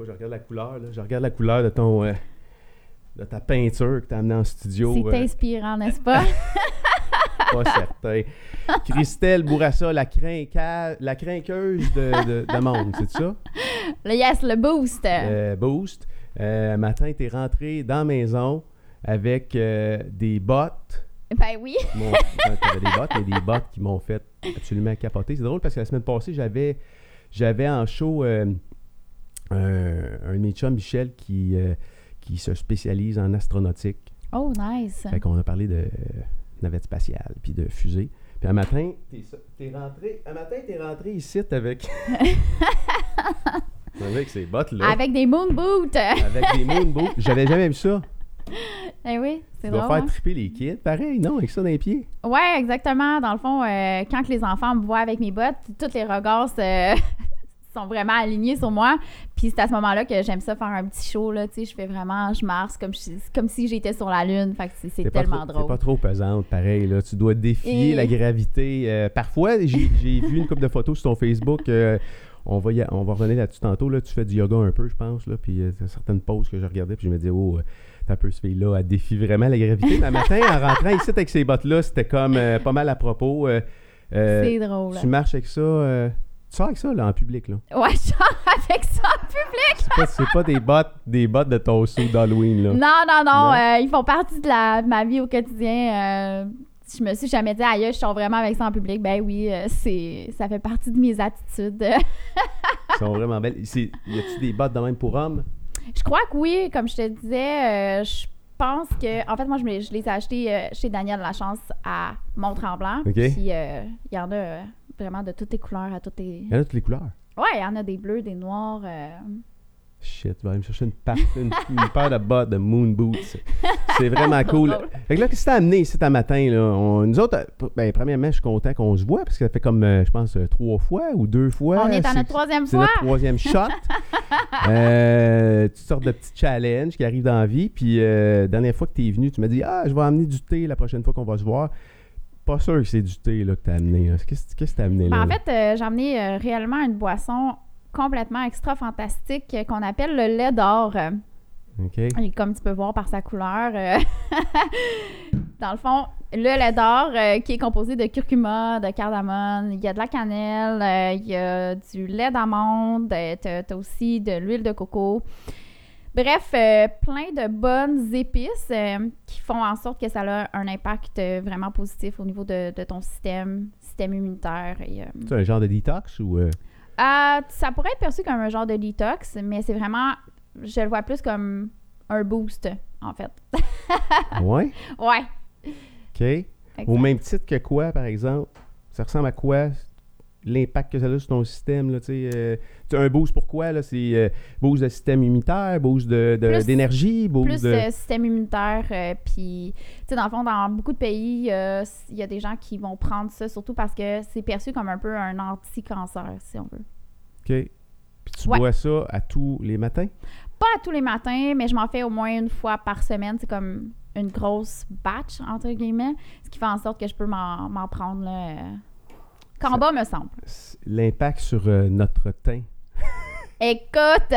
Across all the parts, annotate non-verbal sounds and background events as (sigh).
pas, je regarde la couleur, là. Je regarde la couleur de ton. euh, de ta peinture que t'as amenée en studio. C'est euh, inspirant, n'est-ce pas? (laughs) pas certain. Christelle Bourassa, la, crinca- la crinqueuse de, de, de monde, c'est ça? le yes, le boost. Euh, boost. Matin, t'es rentré dans la maison avec des bottes. Ben oui. ben, (laughs) t'avais des bottes, mais des bottes qui m'ont fait absolument capoter. C'est drôle parce que la semaine passée, j'avais, j'avais en show un, un de mes chums, Michel, qui, euh, qui se spécialise en astronautique. Oh, nice. Fait qu'on a parlé de euh, navette spatiale puis de fusée. Puis un matin, t'es, rentré, un matin, t'es rentré ici avec. (laughs) avec ces bottes-là. Avec des moon boots. Avec des moon boots. J'avais jamais vu ça. Eh oui, Ça c'est drôle. faire hein? triper les kids. Pareil, non, avec ça dans les pieds? Ouais, exactement. Dans le fond, euh, quand que les enfants me voient avec mes bottes, tous les regards se- sont vraiment alignés sur moi. Puis c'est à ce moment-là que j'aime ça faire un petit show. Là, tu sais, je fais vraiment, je marche comme, je- comme si j'étais sur la lune. Fait que c'est- tellement trop- drôle. Pas trop pesante, pareil. Là. Tu dois défier Et- la gravité. Euh, parfois, j'ai j'ai vu une couple de photos sur ton Facebook. euh, on, va y a- on va revenir là-dessus tantôt. Là. Tu fais du yoga un peu, je pense. Là, puis euh, certaines poses que je regardais. Puis je me disais, oh, euh, t'as un peu ce fille-là. Elle défie vraiment la gravité. Mais matin, en rentrant ici avec ces bottes-là, c'était comme euh, pas mal à propos. Euh, euh, c'est drôle. tu marches avec ça. Tu sors avec ça là, en public. Là. Ouais, genre avec ça en public. C'est pas, c'est pas des bottes, des bottes de saut d'Halloween. Là. Non, non, non. Non? euh, ils font partie de, la, de ma vie au quotidien. euh, je me suis jamais dit, aïe, je sors vraiment avec ça en public. Ben oui, euh, c'est, ça fait partie de mes attitudes. Ils sont vraiment belles. C'est- Y a-tu des bottes de même pour hommes? je crois que oui, comme je te disais, euh, je pense que. En fait, moi, je, me- je les ai achetés euh, chez Daniel Lachance à Mont-Tremblant. OK. Puis il y en a vraiment de toutes les couleurs, à toutes les. Il y en a toutes les couleurs. Ouais, il y en a des bleus, des noirs. euh, Shit, tu vas aller me chercher une, pa- (laughs) une, une paire de bottes de moon boots. C'est vraiment (laughs) cool. Fait que là, qu'est-ce que t'as amené ici ce matin? Là? On- nous autres, euh, ben, premièrement, je suis content qu'on se voit parce que ça fait comme, euh, je pense, euh, trois fois ou deux fois. on est à notre troisième C'est fois. notre troisième (laughs) shot. euh, toutes sortes de petits challenges qui arrivent dans la vie. Puis, dernière fois que tu es venu, tu m'as dit Ah, je vais amener du thé la prochaine fois qu'on va se voir. Pas sûr que c'est du thé là, que tu as amené. là. Qu'est-ce que tu as amené Ben, là? en fait, euh, j'ai amené euh, réellement une boisson complètement extra fantastique euh, qu'on appelle le lait d'or. Et comme tu peux voir par sa couleur, euh, (laughs) dans le fond, le lait d'or euh, qui est composé de curcuma, de cardamone, il y a de la cannelle, euh, il y a du lait d'amande, t'as t'as aussi de l'huile de coco. Bref, euh, plein de bonnes épices euh, qui font en sorte que ça a un impact euh, vraiment positif au niveau de, de ton système, système immunitaire. Euh, C'est un genre de détox ou. ça pourrait être perçu comme un genre de detox, mais c'est vraiment, je le vois plus comme un boost, en fait. (laughs) Ouais? Ouais. OK. Exact. Au même titre que quoi, par exemple? Ça ressemble à quoi l'impact que ça a sur ton système? Là, euh, un boost pour quoi? Là? C'est euh, boost de système immunitaire, boost de- de- Plus- d'énergie, boost Plus de... euh, système immunitaire, euh, puis, dans le fond, dans beaucoup de pays, euh, il y a des gens qui vont prendre ça, surtout parce que c'est perçu comme un peu un anti-cancer, si on veut. OK. Puis tu Ouais. bois ça à tous les matins? Pas à tous les matins, mais je m'en fais au moins une fois par semaine. C'est comme une grosse batch, entre guillemets, ce qui fait en sorte que je peux m'en m'en prendre, là, qu'en Ça- bas, me semble. L'impact sur euh, notre teint. (laughs) Écoute! (laughs)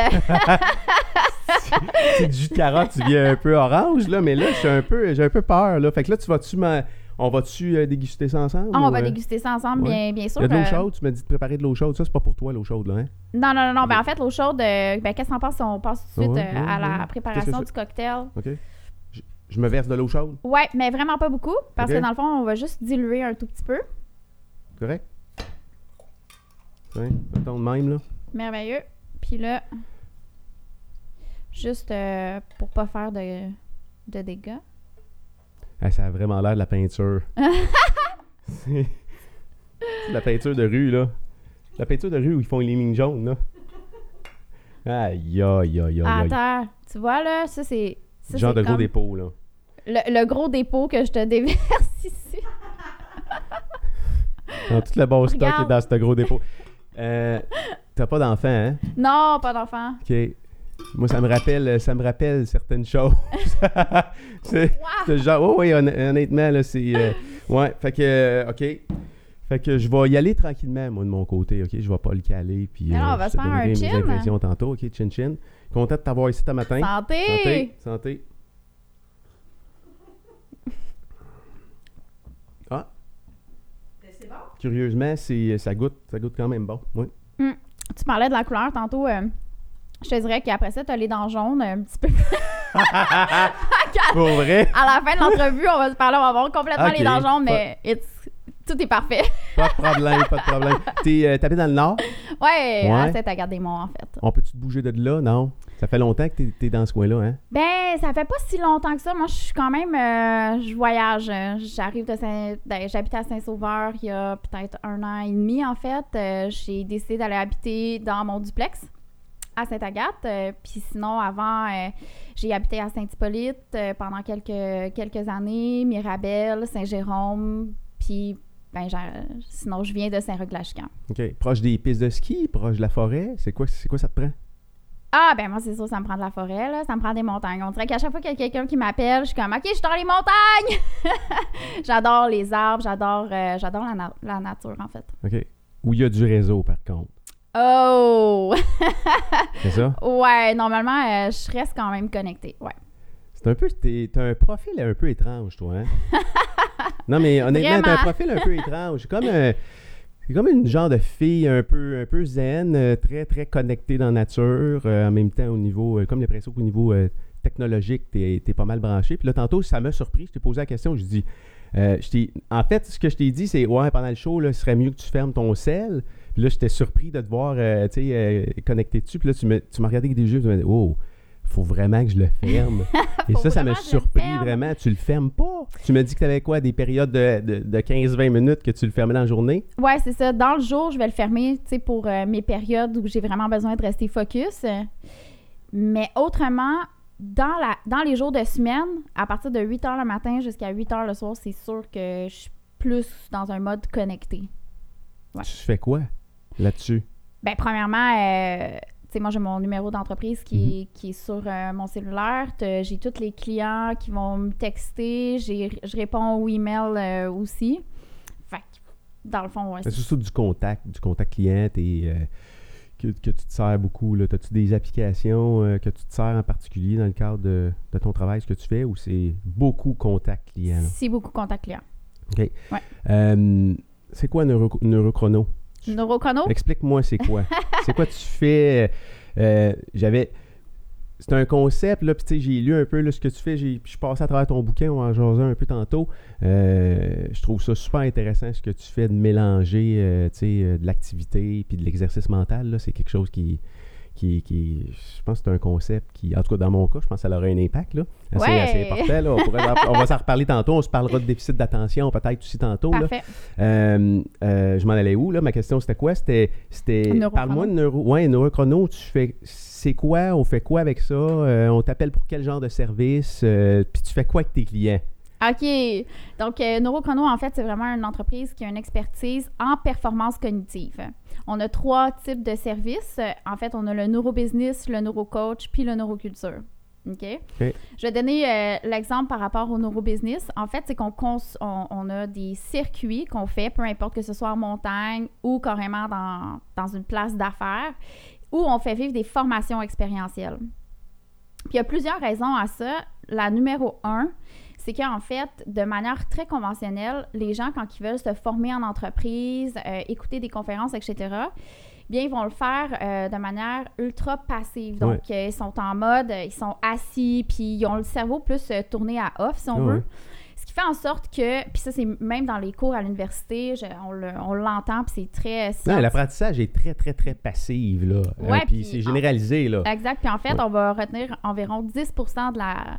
C'est du jus de carotte, tu viens un peu orange, là, mais là, j'ai un peu, j'ai un peu peur, là. Fait que là, tu vas-tu On va-tu euh, déguster ça ensemble? Ah, on ou, va euh, déguster ça ensemble, ouais. bien, bien sûr. Il y a de l'eau chaude, tu m'as dit de préparer de l'eau chaude. Ça, c'est pas pour toi, l'eau chaude, là, hein? Non, non, non, non. Ben, en fait, l'eau chaude, ben, qu'est-ce que t'en penses si on passe tout de suite Ouais, à la préparation du cocktail? OK. Je, me verse de l'eau chaude, Ouais, mais vraiment pas beaucoup, parce que dans le fond, on va juste diluer un tout petit peu. correct? Ouais, mettons de même, là. Merveilleux. Puis là, juste euh, pour pas faire de, de dégâts. Ah, ça a vraiment l'air de la peinture. (laughs) c'est la peinture de rue, là. La peinture de rue où ils font les lignes jaunes, là. Aïe, aïe, aïe, aïe. Attends, tu vois là, ça c'est. Genre de gros dépôt, là. Le, le gros dépôt que je te (laughs) déverse ici. Dans tout le bon stock est dans ce gros dépôt. Euh, T'as pas d'enfant, hein? Non, pas d'enfant. OK. Moi, ça me rappelle, ça me rappelle certaines choses. (laughs) c'est genre, oh, oui, honn- honnêtement, là, c'est. euh, ouais, fait que, euh, OK. Fait que je vais y aller tranquillement, moi, de mon côté, OK? Je vais pas le caler, puis Alors, euh, on va se faire un donnerai mes chin. impressions tantôt, OK? Chin chin. Content de t'avoir ici ce matin. Santé! Santé. Santé. Ah. C'est bon? Curieusement, c'est, ça goûte, ça goûte quand même bon. Oui. Tu parlais de la couleur tantôt. euh, je te dirais qu'après ça, tu as les dents jaunes un petit peu. (laughs) (laughs) Pour vrai? À la fin de l'entrevue, on va se parler, on va avoir complètement les dents jaunes, mais it's- tout est parfait. (laughs) Pas de problème, pas de problème. T'es, euh, t'habites dans le nord? Ouais, Ouais. à cette à Gardez-Monts, en fait. On peut-tu te bouger de là? Non? Ça fait longtemps que t'es, t'es dans ce coin-là, hein? Ben, ça fait pas si longtemps que ça. Moi, je suis quand même. euh, je voyage. J'arrive de Saint. ben, J'habite à Saint-Sauveur il y a peut-être un an et demi, en fait. Euh, J'ai décidé d'aller habiter dans mon duplex à Sainte-Agathe. Euh, Puis sinon, avant, euh, j'ai habité à Saint-Hippolyte euh, pendant quelques, quelques années, Mirabel, Saint-Jérôme. Puis, ben, sinon, je viens de Saint-Roch-la-Chican. OK. Proche des pistes de ski, proche de la forêt? C'est quoi, c'est quoi ça te prend? Ah, ben moi, c'est sûr, ça me prend de la forêt, là. Ça me prend des montagnes. On dirait qu'à chaque fois qu'il y a quelqu'un qui m'appelle, je suis comme, OK, je suis dans les montagnes! (laughs) j'adore les arbres, j'adore euh, j'adore la, na- la nature, en fait. OK. Où il y a du réseau, par contre. Oh! (laughs) C'est ça? ouais, normalement, euh, je reste quand même connectée. Ouais. C'est un peu. T'as un profil un peu étrange, toi, hein? (laughs) non, mais honnêtement, t'as un profil un peu étrange. Comme un. C'est comme une genre de fille un peu, un peu zen, euh, très, très connectée dans la nature. euh, en même temps, au niveau. euh, comme l'impression qu'au niveau euh, technologique, t'es es pas mal branché. Puis là, tantôt, ça m'a surpris. Je t'ai posé la question. Je dis. je en fait, ce que je t'ai dit, c'est ouais, pendant le show, là, ce serait mieux que tu fermes ton sel. Puis là, j'étais surpris de te voir tu connecté dessus. Puis là, tu tu m'as regardé avec des yeux. Tu m'as dit, oh, faut vraiment que je le ferme. (laughs) Et ça, ça m'a surpris vraiment. Tu le fermes pas. Tu me dis que tu avais quoi, des périodes de, de, de 15-20 minutes que tu le fermais dans la journée? Ouais, c'est ça. Dans le jour, je vais le fermer, tu sais, pour euh, mes périodes où j'ai vraiment besoin de rester focus. Mais autrement, dans, la, dans les jours de semaine, à partir de 8 h le matin jusqu'à 8 h le soir, c'est sûr que je suis plus dans un mode connecté. Ouais. Tu fais quoi là-dessus? Ben, premièrement, euh, sais, moi, j'ai mon numéro d'entreprise qui, est- qui est sur euh, mon cellulaire. J'ai tous les clients qui vont me texter. Je réponds aux emails euh, aussi. Fait que, dans le fond, ouais, C'est surtout du contact, du contact client et euh, que, que tu te sers beaucoup. As-tu des applications que tu te sers en particulier dans le cadre de, de ton travail, ce que tu fais, ou c'est beaucoup contact client? c'est beaucoup contact client. OK. Ouais. C'est quoi Neuro, Neurochrono? Explique-moi c'est quoi. (laughs) c'est quoi tu fais? euh, J'avais. C'est un concept, là, puis tu sais, j'ai lu un peu là, ce que tu fais, je suis passé à travers ton bouquin, on en jasait un peu tantôt. Euh, je trouve ça super intéressant ce que tu fais de mélanger, euh, tu sais, euh, de l'activité puis de l'exercice mental, là, c'est quelque chose qui, qui, qui- je pense que c'est un concept qui, en tout cas dans mon cas, je pense que ça aurait un impact, là, assez, Ouais. assez important, là. On, pourrait on va s'en reparler tantôt, on se parlera de déficit d'attention peut-être aussi tantôt, là. Parfait. Euh, euh, je m'en allais où, là? Ma question, c'était quoi? C'était... Parle-moi de neuro... Ouais, neurochrono, tu fais... C'est quoi? On fait quoi avec ça? Euh, on t'appelle pour quel genre de service? Puis tu fais quoi avec tes clients? OK. Donc, Neurochrono, en fait, c'est vraiment une entreprise qui a une expertise en performance cognitive. On a trois types de services. En fait, on a le neurobusiness, le neurocoach, puis le neuroculture. OK? OK. Je vais donner euh, l'exemple par rapport au neurobusiness. En fait, c'est qu'on on a des circuits qu'on fait, peu importe que ce soit en montagne ou carrément dans, dans une place d'affaires, où on fait vivre des formations expérientielles. Puis il y a plusieurs raisons à ça. La numéro un, c'est qu'en fait, de manière très conventionnelle, les gens, quand ils veulent se former en entreprise, euh, écouter des conférences, etc., bien, ils vont le faire euh, de manière ultra passive. Donc, euh, ils sont en mode, ils sont assis, puis ils ont le cerveau plus tourné à off, si on veut. Ce qui fait en sorte que, puis ça, c'est même dans les cours à l'université, on le- on l'entend, puis c'est très... Non, l'apprentissage est très, très, très passif, là. Ouais, puis puis c'est en- généralisé, là. Exact. Puis en fait, Ouais. on va retenir environ 10 de la...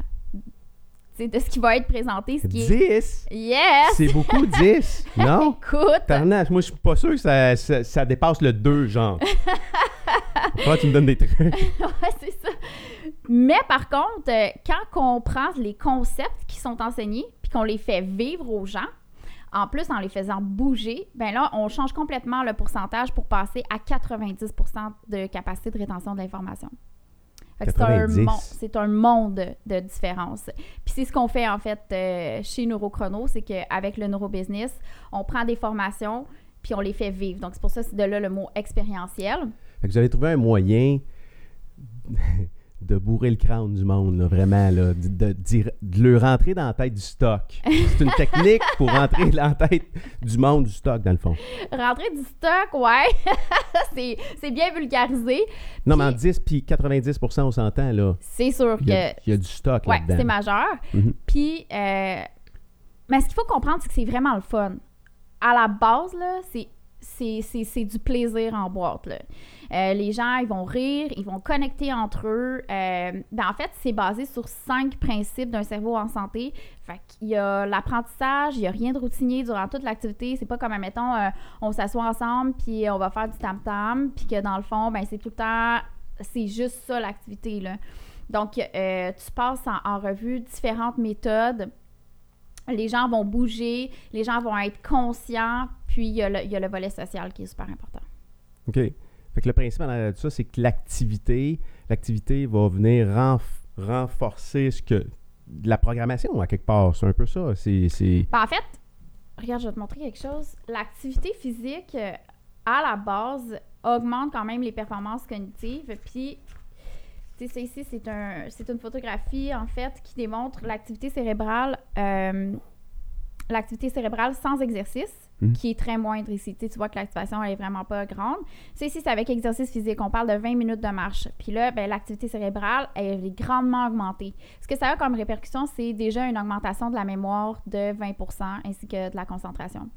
de ce qui va être présenté, ce qui est... 10! Yes! C'est beaucoup, (laughs) 10! Non? Écoute! Tarnache, moi, je suis pas sûr que ça, ça, ça dépasse le 2, genre. (laughs) Pourquoi tu me donnes des trucs? ouais, c'est ça. Mais par contre, euh, quand on prend les concepts qui sont enseignés puis qu'on les fait vivre aux gens, en plus en les faisant bouger, ben là, on change complètement le pourcentage pour passer à 90% de capacité de rétention de l'information. C'est un, 90. mon- c'est un monde de différence. Puis c'est ce qu'on fait en fait euh, chez Neurochrono, c'est qu'avec le neurobusiness, on prend des formations puis on les fait vivre. Donc, c'est pour ça c'est de là le mot expérientiel. Fait que vous avez trouvé un moyen de bourrer le crâne du monde, là, vraiment, là, de, de, de le rentrer dans la tête du stock. C'est une technique pour rentrer dans la tête du monde du stock, dans le fond. Rentrer du stock, ouais, (laughs) c'est, c'est bien vulgarisé. Non, mais en 10 puis 90% on s'entend, là. C'est sûr Il y, a, que il y a du stock ouais, c'est majeur. Mhm. Puis, euh, mais ce qu'il faut comprendre, c'est que c'est vraiment le fun. À la base, là, c'est, c'est, c'est, c'est du plaisir en boîte. Là. Euh, les gens, ils vont rire, ils vont connecter entre eux. Euh, ben, en fait, c'est basé sur cinq principes d'un cerveau en santé. Fait qu'il y a l'apprentissage, il n'y a rien de routinier durant toute l'activité. C'est pas comme, mettons, euh, on s'assoit ensemble, puis on va faire du tam-tam, puis que dans le fond, ben, c'est tout le temps, c'est juste ça l'activité. Là. Donc, tu passes en, revue différentes méthodes. Les gens vont bouger, les gens vont être conscients, puis il y, il y a le volet social qui est super important. OK. Fait que le principe de ça, c'est que l'activité, l'activité va venir renf- renforcer ce que la programmation à quelque part. C'est un peu ça. C'est. Ben, en fait, regarde, je vais te montrer quelque chose. L'activité physique, euh, à la base, augmente quand même les performances cognitives. Puis, tu sais, ici, c'est un, c'est une photographie, en fait, qui démontre l'activité cérébrale, euh, l'activité cérébrale sans exercice, Mhm. qui est très moindre ici. Tu sais, tu vois que l'activation, elle est vraiment pas grande. Ça ici, c'est avec exercice physique. On parle de 20 minutes de marche. Puis là, ben, l'activité cérébrale, elle est grandement augmentée. Ce que ça a comme répercussion, c'est déjà une augmentation de la mémoire de 20% ainsi que de la concentration.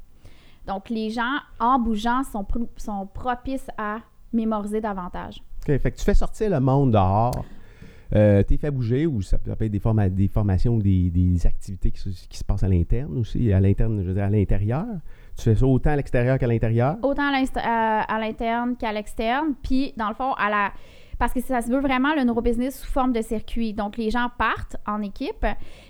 Donc, les gens, en bougeant, sont, pro- sont propices à mémoriser davantage. OK. Fait que tu fais sortir le monde dehors. Euh, t'es fait bouger ou ça peut ça peut être des, forma- des formations ou des, des activités qui, se- qui se passent à l'interne aussi, à l'interne, je veux dire, à l'intérieur. Tu fais ça autant à l'extérieur qu'à l'intérieur? Autant à l'inst- à l'interne qu'à l'externe. Puis, dans le fond, à la... Parce que ça se veut vraiment le neurobusiness sous forme de circuit. Donc, les gens partent en équipe,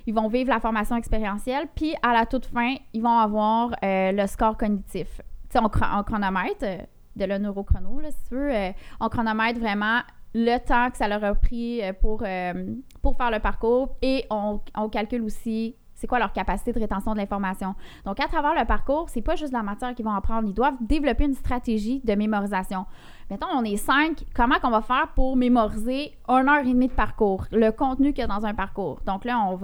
ils vont vivre la formation expérientielle, puis à la toute fin, ils vont avoir euh, le score cognitif. Tu sais, on, chro- on chronomètre, euh, de le neurochrono, là, si tu veux, euh, on chronomètre vraiment le temps que ça leur a pris euh, pour, euh, pour faire le parcours et on calcule aussi c'est quoi leur capacité de rétention de l'information? Donc, à travers le parcours, c'est pas juste la matière qu'ils vont apprendre. Ils doivent développer une stratégie de mémorisation. Mettons, on est cinq. Comment qu'on va faire pour mémoriser une heure et demie de parcours, le contenu qu'il y a dans un parcours? Donc là, on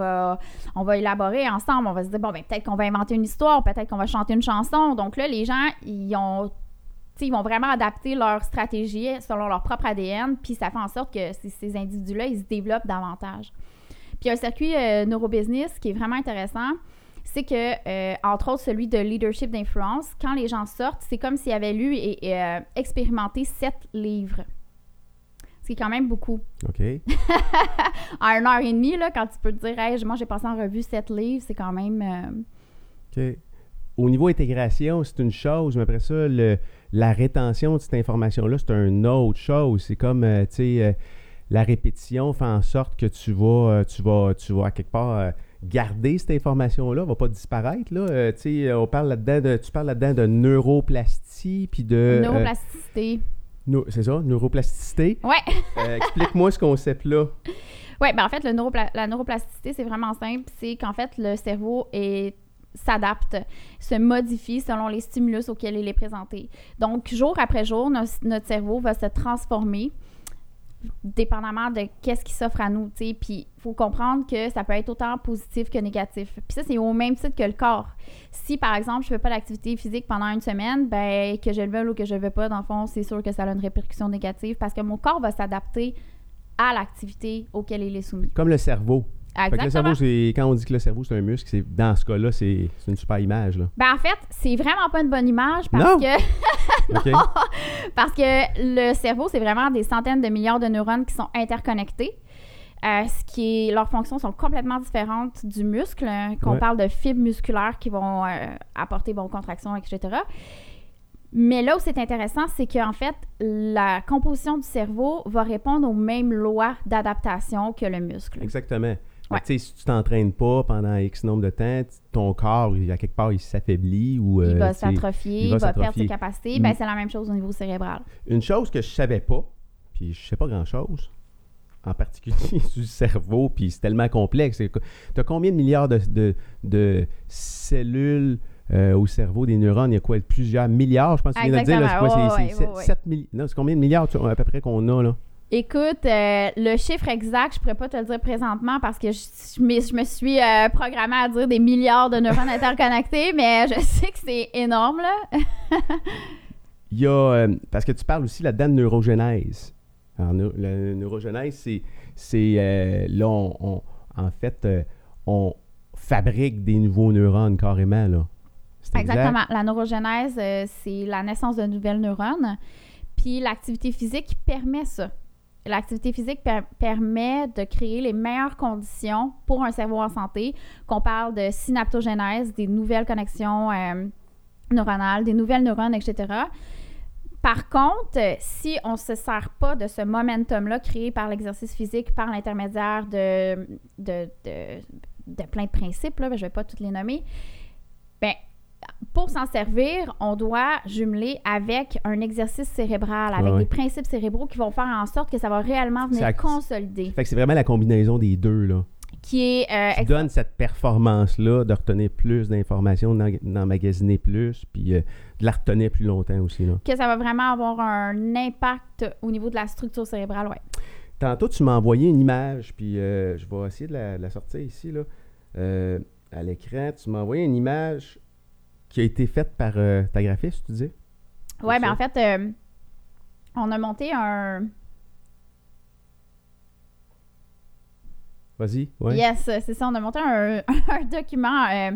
va, élaborer ensemble. On va se dire, bon, ben, peut-être qu'on va inventer une histoire, peut-être qu'on va chanter une chanson. Donc là, les gens, ils vont vraiment adapter leur stratégie selon leur propre ADN, puis ça fait en sorte que ces, ces individus-là, ils se développent davantage. Puis un circuit euh, neurobusiness qui est vraiment intéressant, c'est que, euh, entre autres, celui de leadership d'influence, quand les gens sortent, c'est comme s'ils avaient lu et, et, euh, expérimenté sept livres. Ce qui est quand même beaucoup. OK. (laughs) En une heure et demie, là, quand tu peux te dire, hey, moi, j'ai passé en revue sept livres, c'est quand même. OK. Au niveau intégration, c'est une chose, mais après ça, le- la rétention de cette information-là, c'est une autre chose. C'est comme, tu sais, la répétition fait en sorte que tu vas, euh, tu vas, tu vas à quelque part euh, garder cette information-là, elle va pas disparaître. Là. Euh, on parle là-dedans de, tu parles là-dedans de neuroplastie, puis de... euh, neuroplasticité. neu- c'est ça, neuroplasticité. Ouais. Euh, Explique-moi ce concept-là. (laughs) Oui, ben en fait, le neuropla- la neuroplasticité, c'est vraiment simple. C'est qu'en fait, le cerveau est s'adapte, se modifie selon les stimulus auxquels il est présenté. Donc, jour après jour, nos- notre cerveau va se transformer dépendamment de qu'est-ce qui s'offre à nous, tu sais. Puis, il faut comprendre que ça peut être autant positif que négatif. Puis ça, c'est au même titre que le corps. Si, par exemple, je fais pas d'activité physique pendant une semaine, ben que je le veuille ou que je le veux pas, dans le fond, c'est sûr que ça a une répercussion négative parce que mon corps va s'adapter à l'activité auquel il est soumis. Comme le cerveau. Fait que le Exactement. cerveau, c'est quand on dit que le cerveau, c'est un muscle, c'est dans ce cas-là, c'est c'est une super image. Là. Ben en fait, c'est vraiment pas une bonne image parce Non. que (laughs) OK? parce que le cerveau, c'est vraiment des centaines de milliards de neurones qui sont interconnectés. Euh, ce qui est, leurs fonctions sont complètement différentes du muscle, hein, qu'on Ouais. parle de fibres musculaires qui vont euh, apporter bon contraction, etc. Mais là où c'est intéressant, c'est qu'en fait, la composition du cerveau va répondre aux mêmes lois d'adaptation que le muscle. Exactement. Ouais. si tu t'entraînes pas pendant X nombre de temps, ton corps, il- à quelque part, il s'affaiblit ou... Il euh, va tu sais, s'atrophier, il il va va, perdre ses capacités. Ben, Mm. c'est la même chose au niveau cérébral. Une chose que je savais pas, puis je sais pas grand-chose, en particulier (laughs) du cerveau, puis c'est tellement complexe. Tu as combien de milliards de, de- de cellules euh, au cerveau des neurones, il y a quoi, plusieurs milliards, je pense que tu viens de dire, c'est quoi, Exactement, c'est- ouais, c'est ouais, sept- ouais. sept milli- non, c'est combien de milliards tu- à peu près qu'on a, là? Écoute, euh, le chiffre exact, je pourrais pas te le dire présentement parce que je, je me, je me suis euh, programmée à dire des milliards de neurones (laughs) interconnectés, mais je sais que c'est énorme, là. Il y a, euh, parce que tu parles aussi là-dedans de neurogénèse. Alors, la neurogénèse, c'est, c'est euh, là, on, on- en fait, on fabrique des nouveaux neurones carrément, là. C'est exact? Exactement. La neurogénèse, euh, c'est la naissance de nouvelles neurones. Puis l'activité physique permet ça. L'activité physique per- permet de créer les meilleures conditions pour un cerveau en santé, qu'on parle de synaptogénèse, des nouvelles connexions euh, neuronales, des nouvelles neurones, etc. Par contre, euh, si on ne se sert pas de ce momentum-là créé par l'exercice physique, par l'intermédiaire de, de, de, plein de principes, là, je ne vais pas toutes les nommer, ben, pour s'en servir, on doit jumeler avec un exercice cérébral, avec Ouais, ouais. des principes cérébraux qui vont faire en sorte que ça va réellement venir Ça- consolider. Fait que c'est vraiment la combinaison des deux, là. Qui est euh, Qui donne cette performance-là de retenir plus d'informations, d'en- d'emmagasiner plus, puis euh, de la retenir plus longtemps aussi, là. que ça va vraiment avoir un impact au niveau de la structure cérébrale, ouais. Tantôt, tu m'as envoyé une image, puis euh, je vais essayer de la, de la sortir ici, là, euh, à l'écran. Tu m'as envoyé une image qui a été faite par euh, ta graphiste, tu dis? Ouais, C'est mais ça? en fait, euh, on a monté un. Vas-y, ouais. Yes, c'est ça. On a monté un, (laughs) un document euh,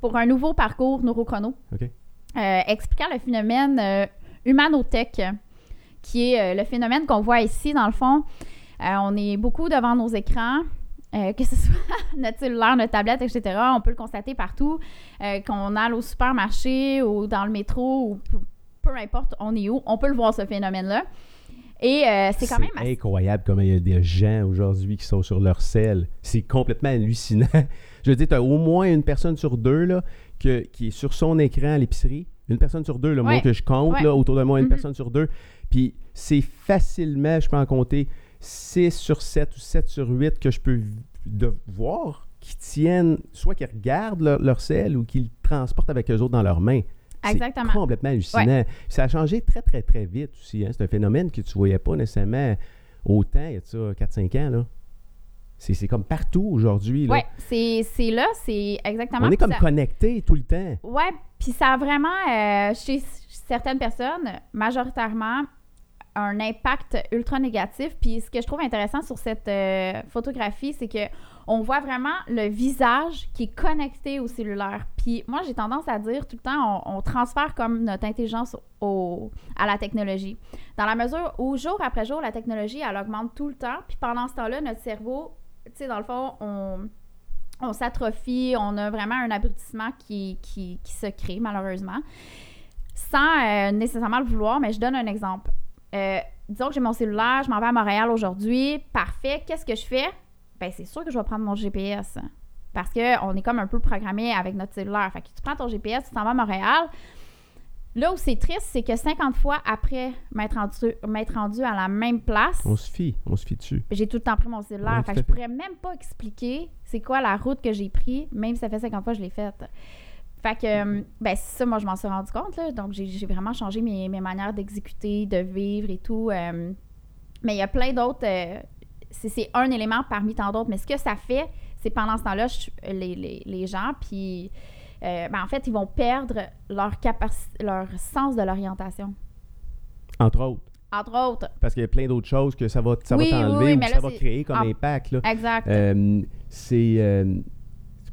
pour un nouveau parcours neurochrono. OK. euh, expliquant le phénomène euh, humanotech, qui est euh, le phénomène qu'on voit ici, dans le fond. Euh, on est beaucoup devant nos écrans. Euh, que ce soit (laughs) notre cellulaire, notre tablette, etc. On peut le constater partout. euh, qu'on aille au supermarché ou dans le métro ou peu, importe on est où, on peut le voir ce phénomène-là. Et euh, c'est quand même assez- incroyable comment il y a des gens aujourd'hui qui sont sur leur selle. C'est complètement hallucinant. (laughs) Je veux dire, tu as au moins une personne sur deux là, que- qui est sur son écran à l'épicerie. Une personne sur deux, le Ouais. mot que je compte, Ouais. là, autour de moi, une Mhm. personne sur deux. Puis c'est facilement, je peux en compter 6 sur 7 ou 7 sur 8 que je peux de voir qui tiennent, soit qui regardent leur, leur selle ou qui le transportent avec eux autres dans leurs mains. Exactement. C'est complètement hallucinant. Ça a changé très, très, très vite aussi. hein. C'est un phénomène que tu voyais pas nécessairement autant il y a de ça 4-5 ans. Là. C'est, c'est comme partout aujourd'hui. là. Ouais, c'est c'est là, c'est exactement. On est comme ça- connectés tout le temps. Ouais, puis ça a vraiment, euh, chez certaines personnes, majoritairement, un impact ultra négatif. Puis ce que je trouve intéressant sur cette euh, photographie, c'est que on voit vraiment le visage qui est connecté au cellulaire. Puis moi, j'ai tendance à dire tout le temps, on, transfère comme notre intelligence au, à la technologie. Dans la mesure où, jour après jour, la technologie, elle augmente tout le temps. Puis pendant ce temps-là, notre cerveau, tu sais, dans le fond, on, on s'atrophie, on a vraiment un abrutissement qui, qui, qui se crée, malheureusement, sans euh, nécessairement le vouloir, mais je donne un exemple. Euh, disons que j'ai mon cellulaire, je m'en vais à Montréal aujourd'hui, parfait, qu'est-ce que je fais? Ben, c'est sûr que je vais prendre mon GPS. Parce qu'on est comme un peu programmé avec notre cellulaire. Fait que tu prends ton GPS, tu t'en vas à Montréal. Là où c'est triste, c'est que 50 fois après m'être rendu, m'être rendu à la même place, On se fie, on se fie dessus. j'ai tout le temps pris mon cellulaire. Fait que je pourrais même pas expliquer c'est quoi la route que j'ai pris, même si ça fait 50 fois que je l'ai faite. Fait que, euh, ben, c'est ça, moi, je m'en suis rendu compte, là. Donc, j'ai vraiment changé mes, mes manières d'exécuter, de vivre et tout. euh. mais il y a plein d'autres. euh, c'est un élément parmi tant d'autres. Mais ce que ça fait, c'est pendant ce temps-là, les, les, les gens, puis. euh, ben, en fait, ils vont perdre leur, leur sens de l'orientation. Entre autres. Entre autres. Parce qu'il y a plein d'autres choses que ça va, ça Oui, va t'enlever oui, ou mais que là, ça va créer comme Ah. impact. Là. Exact. C'est.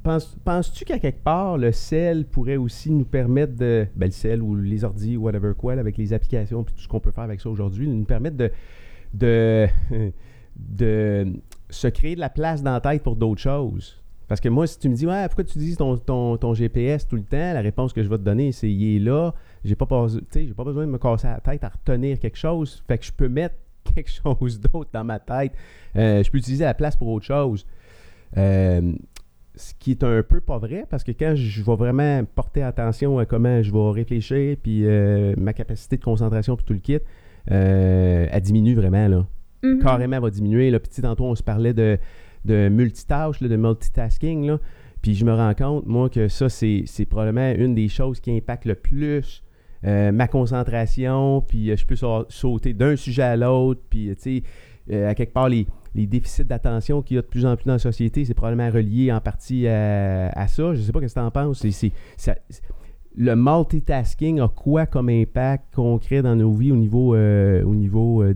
Penses- Penses-tu qu'à quelque part, le sel pourrait aussi nous permettre de. Ben, le sel ou les ordi, whatever quoi, avec les applications puis tout ce qu'on peut faire avec ça aujourd'hui, nous permettre (laughs) de. se créer de la place dans la tête pour d'autres choses? Parce que moi, si tu me dis, ouais, pourquoi tu utilises ton, ton, GPS tout le temps, la réponse que je vais te donner, c'est il est là. J'ai pas, pas, pas besoin de me casser la tête à retenir quelque chose. Fait que je peux mettre (laughs) quelque chose d'autre dans ma tête. Euh, je peux utiliser la place pour autre chose. Euh, ce qui est un peu pas vrai parce que quand je vais vraiment porter attention à comment je vais réfléchir, puis euh, ma capacité de concentration, puis tout le kit, euh, elle diminue vraiment. Là. Mhm. Carrément, elle va diminuer. Là. Sais, tantôt, on se parlait de, de multitâche, là, de multitasking. Là. Puis je me rends compte, moi, que ça, c'est c'est probablement une des choses qui impacte le plus euh, ma concentration, puis euh, je peux sa- sauter d'un sujet à l'autre, puis tu sais, euh, à quelque part, les, les déficits d'attention qu'il y a de plus en plus dans la société, c'est probablement relié en partie à, à ça. Je sais pas ce que tu en penses. C'est- le multitasking a quoi comme impact concret dans nos vies au niveau, euh, au niveau euh,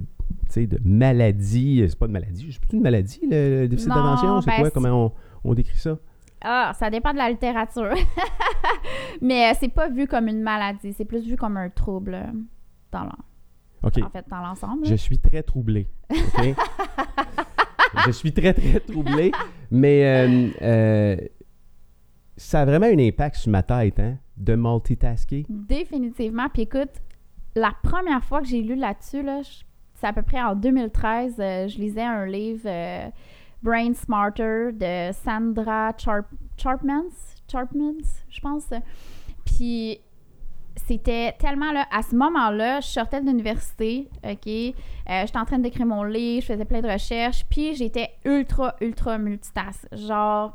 de maladie? C'est pas de maladie, c'est plutôt une maladie, le, le déficit d'attention. C'est ben, quoi? Comment on, on décrit ça? Ah, ça dépend de la littérature. (laughs) Mais euh, c'est pas vu comme une maladie, c'est plus vu comme un trouble dans l'en- OK. en fait, dans l'ensemble. Je suis très troublé. (laughs) (laughs) je suis très, très troublé. Mais euh, euh, ça a vraiment un impact sur ma tête, hein, de multitasker. Définitivement. Puis écoute, la première fois que j'ai lu là-dessus, là, c'est à peu près en 2013, euh, je lisais un livre euh, Brain Smarter de Sandra Charpmans, Charpmans, je pense. Puis c'était tellement là, à ce moment-là, je sortais de l'université, OK? Euh, j'étais en train d'écrire mon livre, je faisais plein de recherches, puis j'étais ultra, ultra multitask. Genre,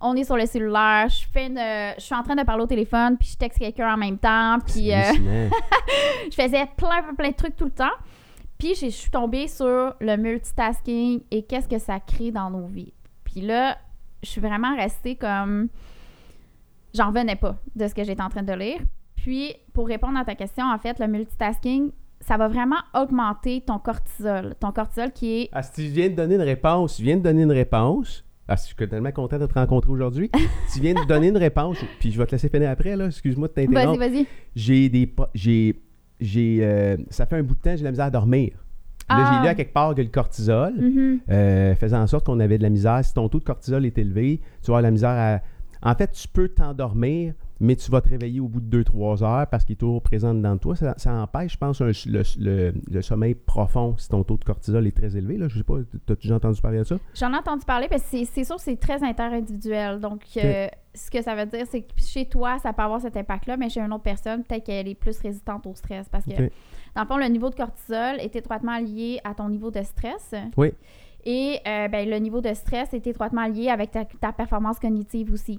on est sur le cellulaire, je fais une- je suis en train de parler au téléphone, puis je texte quelqu'un en même temps, puis euh, (laughs) je faisais plein, plein, plein de trucs tout le temps. Puis je suis tombée sur le multitasking et qu'est-ce que ça crée dans nos vies. Puis là, je suis vraiment restée comme... J'en revenais pas de ce que j'étais en train de lire. Puis, pour répondre à ta question, en fait, le multitasking, ça va vraiment augmenter ton cortisol. Ton cortisol qui est... Ah, si tu viens de donner une réponse, tu viens de donner une réponse. Ah, je suis tellement content de te rencontrer aujourd'hui. (laughs) tu viens de donner une réponse, puis je vais te laisser finir après, là. Excuse-moi de Vas-y, t'interrompre. vas-y. J'ai des. J'ai. J'ai. euh, ça fait un bout de temps, j'ai de la misère à dormir. Là, Ah. j'ai lu à quelque part que le cortisol Mhm. euh, faisait en sorte qu'on avait de la misère. Si ton taux de cortisol est élevé, tu vas avoir de la misère à. En fait, tu peux t'endormir, mais tu vas te réveiller au bout de 2-3 heures parce qu'il est toujours présent dans toi. Ça, ça empêche, je pense, un- le, le- le sommeil profond si ton taux de cortisol est très élevé. Là. Je sais pas, t'as-tu déjà entendu parler de ça? J'en ai entendu parler, parce que c'est- sûr que c'est très interindividuel. Donc, euh, ce que ça veut dire, c'est que chez toi, ça peut avoir cet impact-là, mais chez une autre personne, peut-être qu'elle est plus résistante au stress. Parce que, dans le fond, le niveau de cortisol est étroitement lié à ton niveau de stress. Oui. Et euh, ben, le niveau de stress est étroitement lié avec ta, ta performance cognitive aussi.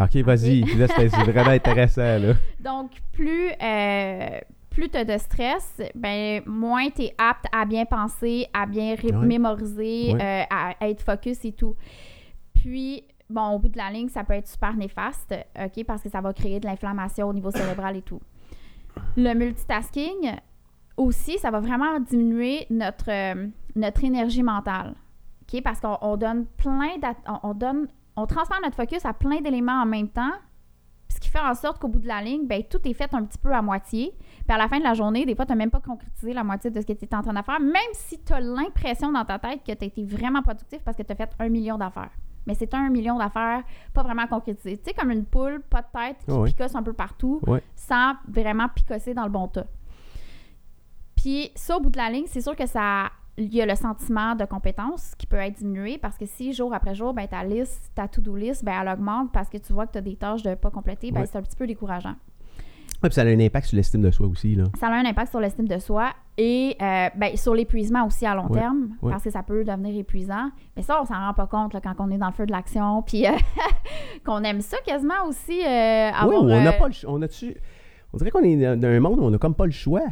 Ok, vas-y. C'est vraiment intéressant. Là. (laughs) Donc, plus, euh, plus tu as de stress, ben, moins tu es apte à bien penser, à bien Ouais. mémoriser, Ouais. euh, à, à être focus et tout. Puis, bon, au bout de la ligne, ça peut être super néfaste, OK, parce que ça va créer de l'inflammation au niveau cérébral et tout. Le multitasking, aussi, ça va vraiment diminuer notre, euh, notre énergie mentale, OK, parce qu'on on donne plein on donne, on transfère notre focus à plein d'éléments en même temps, ce qui fait en sorte qu'au bout de la ligne, ben, tout est fait un petit peu à moitié. Puis à la fin de la journée, des fois, tu n'as même pas concrétisé la moitié de ce que tu étais en train de faire, même si tu as l'impression dans ta tête que tu as été vraiment productif parce que tu as fait un million d'affaires. Mais c'est un million d'affaires pas vraiment concrétisées. Tu sais, comme une poule, pas de tête, qui ouais. picosse un peu partout, sans vraiment picosser dans le bon tas. Puis ça, au bout de la ligne, c'est sûr que ça... Il y a le sentiment de compétence qui peut être diminué parce que si jour après jour, ben, ta liste, ta to-do list, ben, elle augmente parce que tu vois que tu as des tâches de pas compléter, ben, Ouais. c'est un petit peu décourageant. Puis ça a un impact sur l'estime de soi aussi. Là. Ça a un impact sur l'estime de soi et euh, ben, sur l'épuisement aussi à long Ouais, terme, ouais. parce que ça peut devenir épuisant. Mais ça, on s'en rend pas compte là, quand on est dans le feu de l'action, (laughs) puis euh, (laughs) qu'on aime ça quasiment aussi. euh, Oui, on n'a pas le on dirait qu'on est dans un monde où on n'a comme pas le choix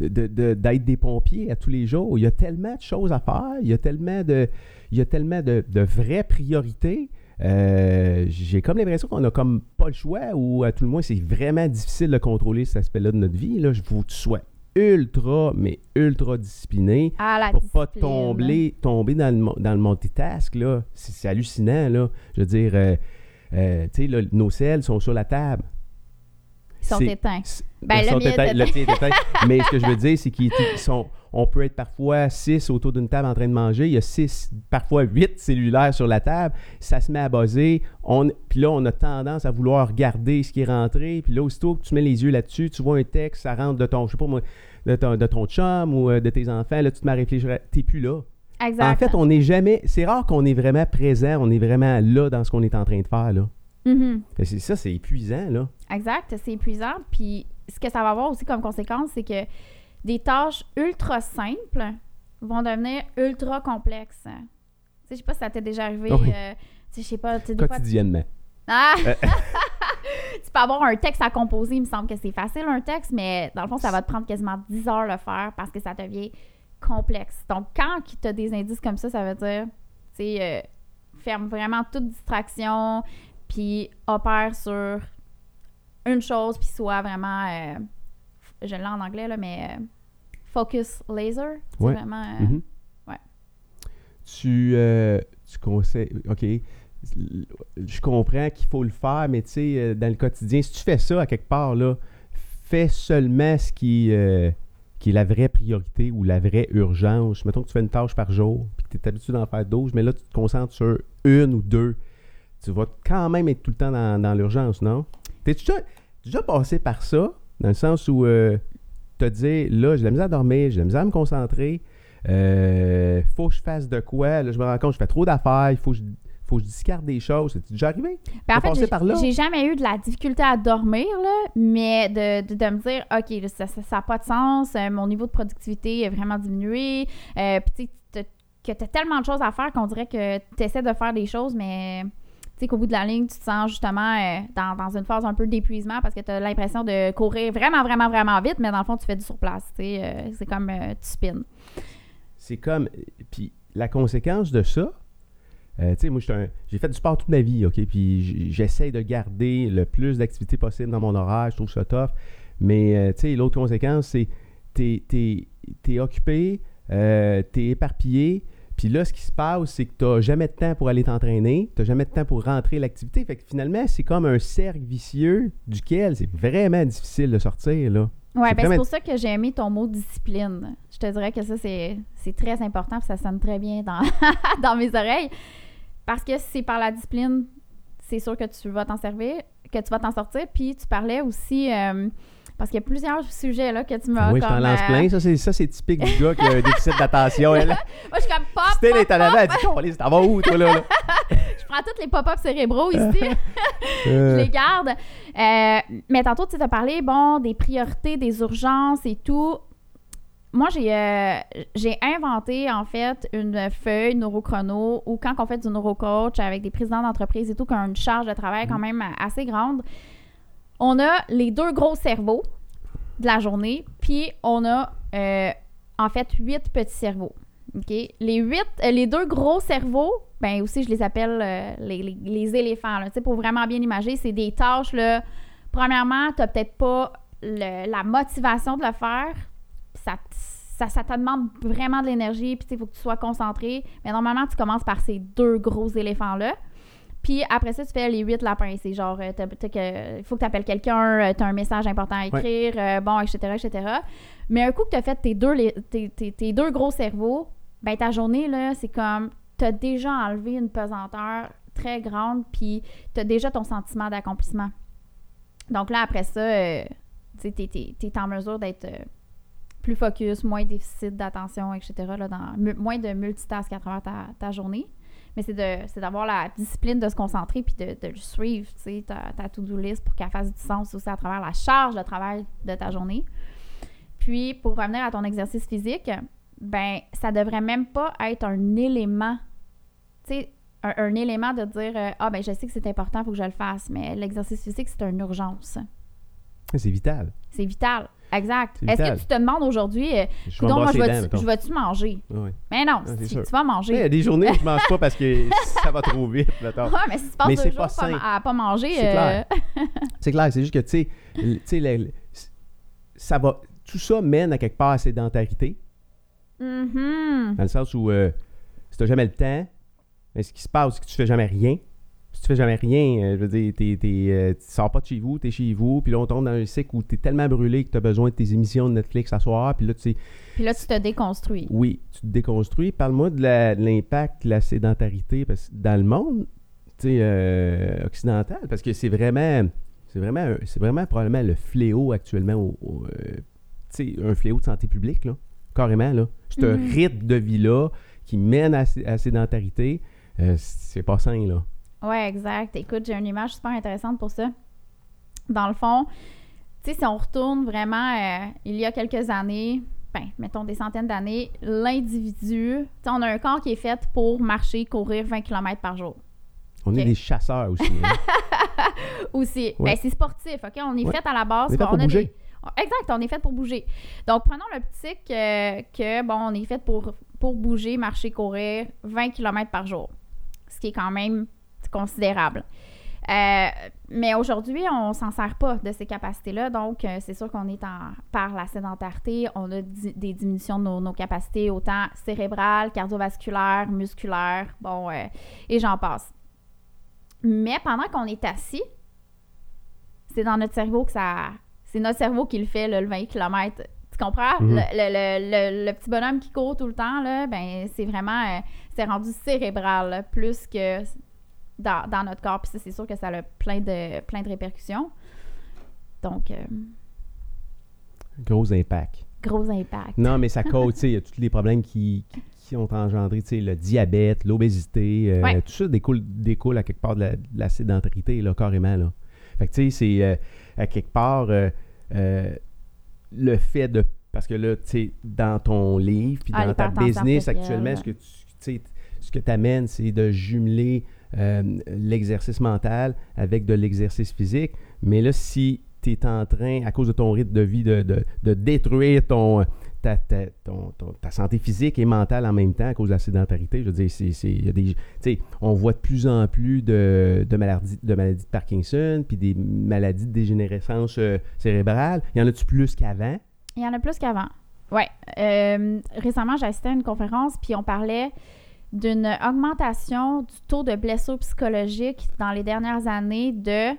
de- de- de- d'être des pompiers à tous les jours. Il y a tellement de choses à faire, il y a tellement de, il y a tellement de, de vraies priorités. Euh, J'ai comme l'impression qu'on a comme pas le choix ou à tout le moins c'est vraiment difficile de contrôler cet aspect-là de notre vie. Là, que tu sois ultra, mais ultra discipliné pour pas discipline. tomber, tomber dans, le, dans le multitask, là. C'est, hallucinant, là. Je veux dire, euh, euh, tu sais, là, nos selles sont sur la table. Ils sont éteints. Ben, ils le tien est éteint. (laughs) Mais ce que je veux dire, c'est qu'ils ils sont... On peut être parfois six autour d'une table en train de manger. Il y a six, parfois huit cellulaires sur la table. Ça se met à buzzer. On... Puis là, on a tendance à vouloir regarder ce qui est rentré. Puis là, aussitôt que tu mets les yeux là-dessus, tu vois un texte, ça rentre de ton, je sais pas moi, de ton, de ton chum ou euh, de tes enfants. Là, tu te mets à réfléchir. T'es plus là. Exact. En fait, on n'est jamais. C'est rare qu'on est vraiment présent, on est vraiment là dans ce qu'on est en train de faire. Là. Que c'est- ça, c'est épuisant. Là. Exact, c'est épuisant. Puis ce que ça va avoir aussi comme conséquence, c'est que des tâches ultra simples vont devenir ultra complexes. sais, je sais pas si ça t'est déjà arrivé. Oui. euh, tu sais, je sais pas, tu fois, Quotidiennement. Ah! Euh. (laughs) tu peux avoir un texte à composer, il me semble que c'est facile un texte, mais dans le fond, ça va te prendre quasiment 10 heures le faire parce que ça devient complexe. Donc, quand tu as des indices comme ça, ça veut dire, tu sais, euh, ferme vraiment toute distraction, puis opère sur une chose, puis soit vraiment, euh, je l'ai en anglais, là, mais euh, focus laser. C'est Ouais. vraiment. euh, Mhm. ouais. Tu, euh, tu conseilles. OK. Je comprends qu'il faut le faire, mais tu sais, dans le quotidien, si tu fais ça à quelque part, là, fais seulement ce qui, qui est la vraie priorité ou la vraie urgence. Mettons que tu fais une tâche par jour, puis que tu es habitué d'en faire 12, mais là, tu te concentres sur une ou deux. Tu vas quand même être tout le temps dans, dans l'urgence, non? T'es déjà, déjà passé par ça, dans le sens où euh, te dire, là, j'ai la misère à dormir, j'ai la misère à me concentrer, euh, faut que je fasse de quoi, là, je me rends compte, je fais trop d'affaires, il faut que je, faut que je discarde des choses. C'est déjà arrivé? Ben, en fait, passé j'ai- par là? j'ai jamais eu de la difficulté à dormir, là, mais de, de, de me dire, OK, ça n'a ça, pas de sens, euh, mon niveau de productivité est vraiment diminué, euh, puis tu sais, que tu as tellement de choses à faire qu'on dirait que tu essaies de faire des choses, mais sais qu'au bout de la ligne, tu te sens justement euh, dans, dans une phase un peu d'épuisement parce que tu as l'impression de courir vraiment, vraiment, vraiment vite, mais dans le fond, tu fais du surplace, tu euh, c'est comme euh, tu spins. C'est comme. Puis la conséquence de ça, tu sais, moi, j'ai fait du sport toute ma vie, OK? Puis j'essaie de garder le plus d'activités possible dans mon horaire. Je trouve ça tough. Mais, tu sais, l'autre conséquence, c'est t'es t'es- t'es occupé, euh, t'es éparpillé. Puis là, ce qui se passe, c'est que t'as jamais de temps pour aller t'entraîner. T'as jamais de temps pour rentrer l'activité. Fait que finalement, c'est comme un cercle vicieux duquel c'est vraiment difficile de sortir, là. Ouais, C'est ben vraiment- pour ça que j'ai aimé ton mot discipline. Je te dirais que ça, c'est c'est très important, puis ça sonne très bien dans, (laughs) dans mes oreilles. Parce que c'est par la discipline, c'est sûr que tu vas t'en servir, que tu vas t'en sortir. Puis tu parlais aussi, euh, parce qu'il y a plusieurs sujets là, que tu m'as oui, je t'en lance euh, plein. Ça, c'est ça, c'est typique du gars qui a un déficit d'attention. (laughs) Moi, je suis comme pop, en pop. avant, elle dit T'en vas où, toi, là? là? (laughs) Je prends tous les pop-ups cérébraux ici. (laughs) je Euh, les garde. Euh, mais tantôt, tu as parlé, bon, des priorités, des urgences et tout. Moi, j'ai euh, j'ai inventé, en fait, une feuille neurochrono où quand on fait du neurocoach avec des présidents d'entreprise et tout, qui ont une charge de travail quand même assez grande, on a les deux gros cerveaux de la journée, puis on a, euh, en fait, huit petits cerveaux. OK? Les huit, euh, les deux gros cerveaux, ben aussi, je les appelle euh, les, éléphants. Pour vraiment bien imager, c'est des tâches. Premièrement, tu peut-être pas la motivation de le faire. Ça, ça, ça te demande vraiment de l'énergie, puis il faut que tu sois concentré. Mais normalement, tu commences par ces deux gros éléphants-là. Puis après ça, tu fais les huit lapins. C'est genre, euh, il faut que tu appelles quelqu'un, tu as un message important à écrire, euh, bon, etc., etc. Mais un coup que tu as fait tes deux, les- tes, tes- tes deux gros cerveaux, ben ta journée, là, c'est comme, tu as déjà enlevé une pesanteur très grande, puis tu as déjà ton sentiment d'accomplissement. Donc là, après ça, euh, tu es, en mesure d'être euh, plus focus, moins déficit d'attention, etc., là, dans, moins de multitask à travers ta, ta journée. Mais c'est d'avoir la discipline de se concentrer puis de, de le suivre, tu sais, ta, ta to-do list pour qu'elle fasse du sens aussi à travers la charge de travail de ta journée. Puis, pour revenir à ton exercice physique, ben, ça devrait même pas être un élément, tu sais, un, un élément de dire euh, Ah, ben, je sais que c'est important, il faut que je le fasse. Mais l'exercice physique, c'est une urgence. C'est vital. C'est vital. Exact. Est-ce que tu te demandes aujourd'hui, euh, Je vais me moi, je vais-tu vais-tu manger? Ouais. Mais non, Ah, c'est tu, vas Mais Il y manger. a des journées où je mange pas parce que (laughs) ça va trop vite, mettons. Ouais, mais si tu passes Mais deux c'est jours pas pas à pas manger, C'est euh, clair. (laughs) C'est clair, c'est juste que, tu sais, le- le- le- ça va, tout ça mène à quelque part à sédentarité, mhm. dans le sens où euh, si tu n'as jamais le temps, mais ce qui se passe, c'est que tu fais jamais rien. Si tu fais jamais rien, euh, je veux dire, t'es, t'es, euh, tu sors pas de chez vous, tu es chez vous, puis là, on tombe dans un cycle où tu es tellement brûlé que tu as besoin de tes émissions de Netflix à soir, puis là, tu Puis là, tu te déconstruis. oui, tu te déconstruis. Parle-moi de, la- de l'impact de la sédentarité parce que dans le monde tu sais, euh, occidental, parce que c'est vraiment, c'est vraiment, un- c'est vraiment probablement le fléau actuellement, au, au, euh, un fléau de santé publique, là, carrément. Là. Ce Mhm. rythme de vie-là qui mène à, à sédentarité, euh, c'est pas sain, là. Ouais, exact. Écoute, j'ai une image super intéressante pour ça. Dans le fond, tu sais, si on retourne vraiment euh, il y a quelques années, ben, mettons des centaines d'années, l'individu, on a un corps qui est fait pour marcher, courir 20 km par jour. On est des chasseurs aussi. hein. (laughs) Aussi. Ouais. Ben, c'est sportif, OK? On est Ouais. fait à la base. On est fait bon, pour a bouger. des- Exact, on est fait pour bouger. Donc, prenons l'optique euh, que, bon, on est fait pour, pour bouger, marcher, courir 20 km par jour. Ce qui est quand même considérable. Euh, mais aujourd'hui, on s'en sert pas de ces capacités-là. Donc, euh, c'est sûr qu'on est en, par la sédentarité. On a di- des diminutions de nos, nos capacités, autant cérébrales, cardiovasculaires, musculaires, bon, euh, et j'en passe. Mais pendant qu'on est assis, c'est dans notre cerveau que ça. C'est notre cerveau qui le fait, là, le 20 km. Tu comprends? Mhm. Le, le- le- le petit bonhomme qui court tout le temps, là, ben, c'est vraiment. c'est rendu cérébral, là, plus que dans, dans notre corps. Puis ça, c'est sûr que ça a plein de, plein de répercussions. Donc, euh, Gros impact. gros impact. Non, mais ça cause, (laughs) tu sais, il y a tous les problèmes qui, qui- qui ont engendré, tu sais, le diabète, l'obésité, euh, Ouais. tout ça découle, découle à quelque part de la, de la sédentarité, là, carrément, là. Fait que, tu sais, c'est euh, à quelque part le fait de... Parce que là, tu sais, dans ton livre, puis Ah, dans ta business actuellement, ce que tu ce que tu amènes, c'est de jumeler l'exercice mental avec de l'exercice physique. Mais là, si tu es en train, à cause de ton rythme de vie, de, de- de détruire ton, ta, ta- ton- ta santé physique et mentale en même temps à cause de la sédentarité, je veux dire, c'est, c'est- on voit de plus en plus de, de, maladies, de de Parkinson, puis des maladies de dégénérescence euh, cérébrale. Il y en a-tu plus qu'avant? Il y en a plus qu'avant. Oui. récemment, j'ai assisté à une conférence, puis on parlait d'une augmentation du taux de blessures psychologiques dans les dernières années de,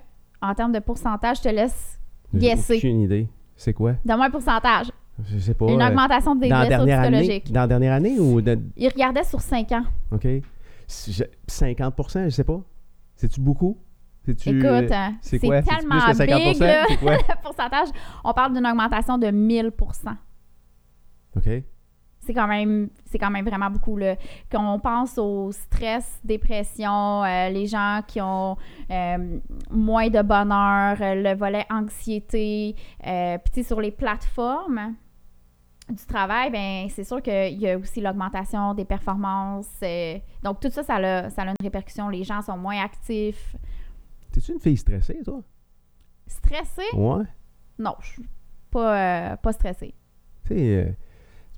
en termes de pourcentage, je te laisse J'ai guesser. aucune idée. C'est quoi? Donne-moi un pourcentage. Je sais pas. une euh, augmentation des dans blessures année, psychologiques. dans la dernière année ou de- Il regardait sur 5 ans. OK. Si je- 50 je sais pas. C'est-tu beaucoup? Écoute, euh, hein, c'est tellement plus que 50 big, le (laughs) pourcentage. On parle d'une augmentation de 1000% OK. C'est quand même c'est quand même vraiment beaucoup là. Quand on pense au stress, dépression, euh, les gens qui ont euh, moins de bonheur, euh, le volet anxiété, euh, puis sur les plateformes du travail, ben c'est sûr qu'il y a aussi l'augmentation des performances. donc tout ça, ça a, ça a une répercussion. Les gens sont moins actifs, T'es-tu une fille stressée, toi? stressés. Ouais. Non, je suis pas pas stressée. Tu sais,